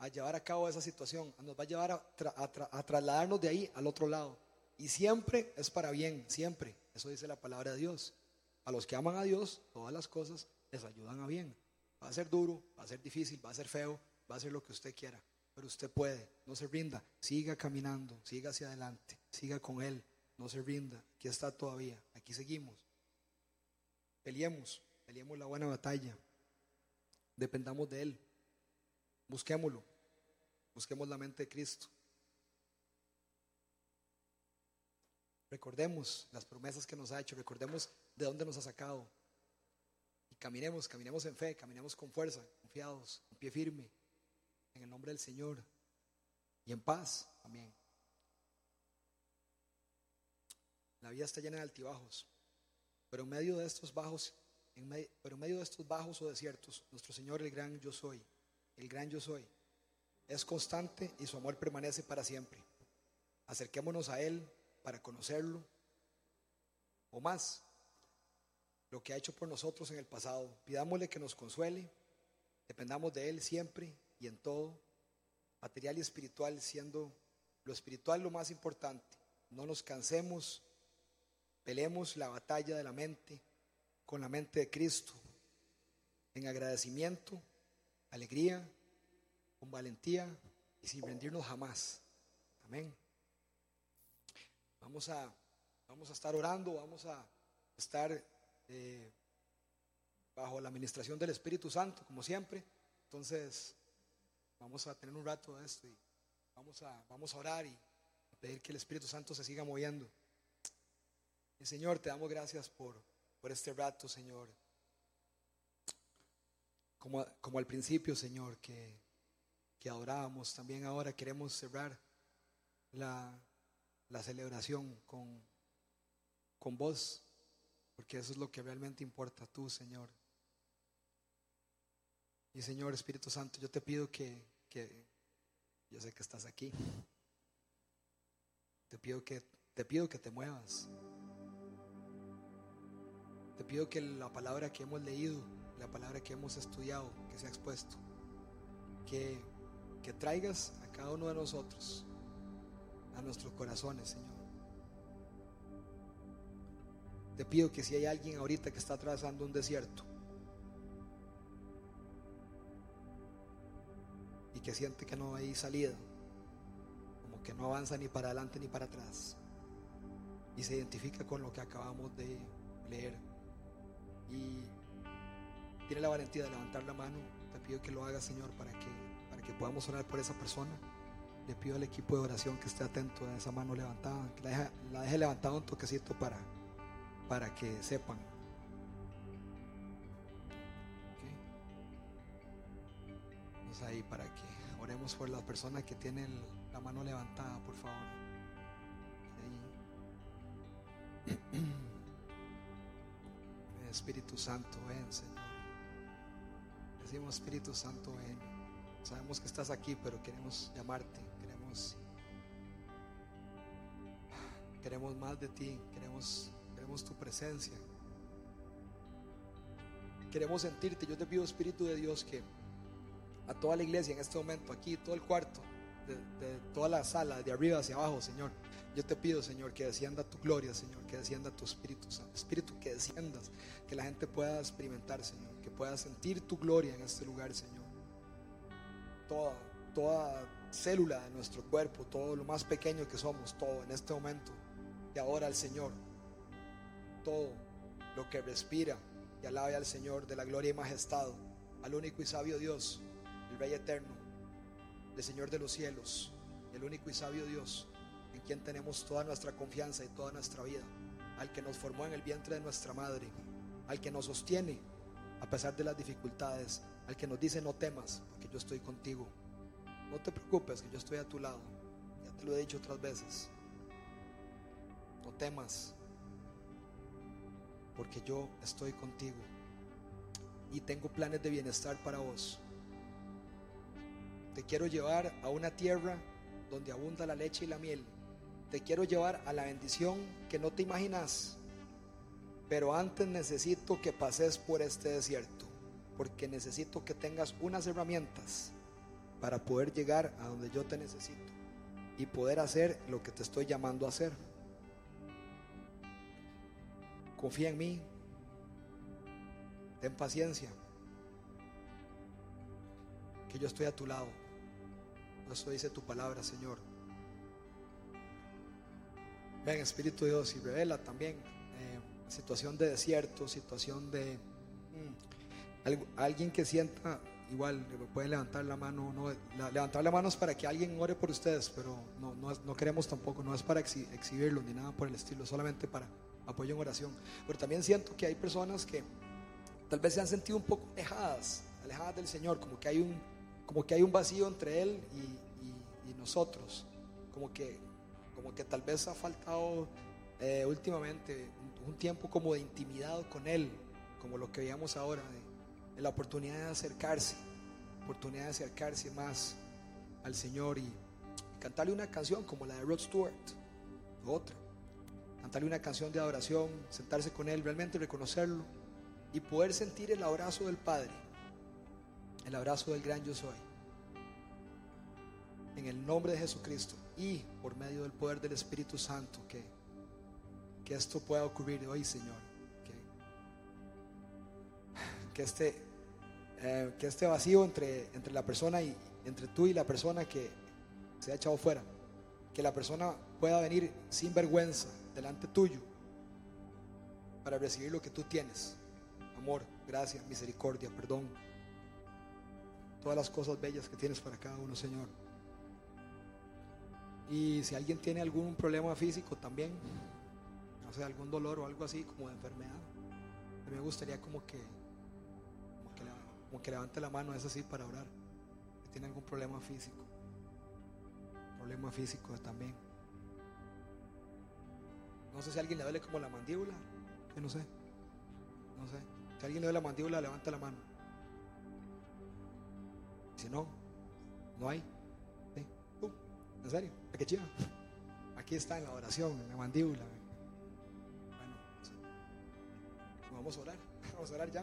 a llevar a cabo esa situación, nos va a llevar a, trasladarnos de ahí al otro lado. Y siempre es para bien, siempre. Eso dice la palabra de Dios. A los que aman a Dios, todas las cosas les ayudan a bien. Va a ser duro, va a ser difícil, va a ser feo, va a ser lo que usted quiera. Pero usted puede, no se rinda, siga caminando, siga hacia adelante, siga con Él, no se rinda. Aquí está todavía, aquí seguimos. Peleemos, peleemos la buena batalla. Dependamos de Él. Busquémoslo. Busquemos la mente de Cristo. Recordemos las promesas que nos ha hecho, recordemos de dónde nos ha sacado. Y caminemos, caminemos en fe, caminemos con fuerza, confiados, con pie firme, en el nombre del Señor. Y en paz también. La vida está llena de altibajos, pero en medio de estos bajos, pero en medio de estos bajos o desiertos, nuestro Señor, el gran yo soy, el gran yo soy, es constante y su amor permanece para siempre. Acerquémonos a Él para conocerlo o más lo que ha hecho por nosotros en el pasado. Pidámosle que nos consuele, dependamos de Él siempre y en todo, material y espiritual, siendo lo espiritual lo más importante. No nos cansemos, peleemos la batalla de la mente con la mente de Cristo, en agradecimiento alegría, con valentía y sin rendirnos jamás. Amén. Vamos a, vamos a estar orando, vamos a estar eh, bajo la administración del Espíritu Santo, como siempre. Entonces, vamos a tener un rato de esto y vamos a, vamos a orar y pedir que el Espíritu Santo se siga moviendo. Y Señor, te damos gracias por, por este rato, Señor como, como al principio, Señor, que, que adorábamos, también ahora queremos cerrar la, la celebración con, con vos, porque eso es lo que realmente importa tú, Señor. Y Señor Espíritu Santo, yo te pido que, que yo sé que estás aquí. Te pido que te pido que te muevas. Te pido que la palabra que hemos leído la palabra que hemos estudiado, que se ha expuesto, que, que traigas a cada uno de nosotros, a nuestros corazones, Señor. Te pido que si hay alguien ahorita que está atravesando un desierto y que siente que no hay salida, como que no avanza ni para adelante ni para atrás, y se identifica con lo que acabamos de leer, y tiene la valentía de levantar la mano, te pido que lo haga, Señor, para que, para que podamos orar por esa persona. Le pido al equipo de oración que esté atento a esa mano levantada, que la deje, la levantada un toquecito para, para que sepan. Vamos ahí para que oremos por las personas que tienen la mano levantada, por favor. Espíritu Santo, ven, Señor. Decimos, Espíritu Santo, ven. Sabemos que estás aquí, pero queremos llamarte, queremos más de ti, queremos queremos tu presencia. Queremos sentirte. Yo te pido, Espíritu de Dios, que a toda la iglesia en este momento, aquí, todo el cuarto, de, toda la sala, de arriba hacia abajo, Señor. Yo te pido, Señor, que descienda tu gloria, Señor, que descienda tu Espíritu Espíritu, que desciendas, que la gente pueda experimentar, Señor, que pueda sentir tu gloria en este lugar, Señor. Toda, toda célula de nuestro cuerpo, todo lo más pequeño que somos, todo en este momento, y ahora al Señor, todo lo que respira y alabe al Señor de la gloria y majestad, al único y sabio Dios, el Rey eterno el Señor de los cielos, el único y sabio Dios, en quien tenemos toda nuestra confianza y toda nuestra vida, al que nos formó en el vientre de nuestra madre, al que nos sostiene a pesar de las dificultades, al que nos dice no temas, porque yo estoy contigo. No te preocupes, que yo estoy a tu lado. Ya te lo he dicho otras veces. No temas, porque yo estoy contigo y tengo planes de bienestar para vos. Te quiero llevar a una tierra donde abunda la leche y la miel. Te quiero llevar a la bendición que no te imaginas. Pero antes necesito que pases por este desierto, porque necesito que tengas unas herramientas para poder llegar a donde yo te necesito y poder hacer lo que te estoy llamando a hacer. Confía en mí, ten paciencia, que yo estoy a tu lado. Eso dice tu palabra, Señor. Ven, Espíritu Dios, y revela también eh, situación de desierto, situación de mm, alguien que sienta igual, puede levantar la mano. No, levantar la mano es para que alguien ore por ustedes, pero no, no, queremos tampoco, no es para exhibirlo ni nada por el estilo, solamente para apoyo en oración. Pero también siento que hay personas que tal vez se han sentido un poco alejadas, alejadas del Señor, como que hay un como que hay un vacío entre Él y, nosotros, como que, como que tal vez ha faltado eh, últimamente un, tiempo como de intimidad con Él, como lo que veíamos ahora, la oportunidad de acercarse, oportunidad de acercarse más al Señor y cantarle una canción como la de Rod Stewart, otra, cantarle una canción de adoración, sentarse con Él, realmente reconocerlo y poder sentir el abrazo del Padre el abrazo del gran yo soy. En el nombre de Jesucristo y por medio del poder del Espíritu Santo, que, que esto pueda ocurrir hoy, Señor. Que, que este, eh, que este vacío entre, entre la persona y entre tú y la persona que se ha echado fuera, que la persona pueda venir sin vergüenza delante tuyo para recibir lo que tú tienes. Amor, gracia, misericordia, perdón todas las cosas bellas que tienes para cada uno, Señor. Y si alguien tiene algún problema físico también, no sé, algún dolor o algo así como de enfermedad, me gustaría como que, como que, levante la mano, es así, para orar. Si tiene algún problema físico, problema físico también. No sé si a alguien le duele como la mandíbula, que no sé, no sé. Si a alguien le duele la mandíbula, levanta la mano. Si no, no hay. ¿En serio? ¿Qué chiva? Aquí está en la oración, en la mandíbula. Bueno, vamos a orar. Vamos a orar ya,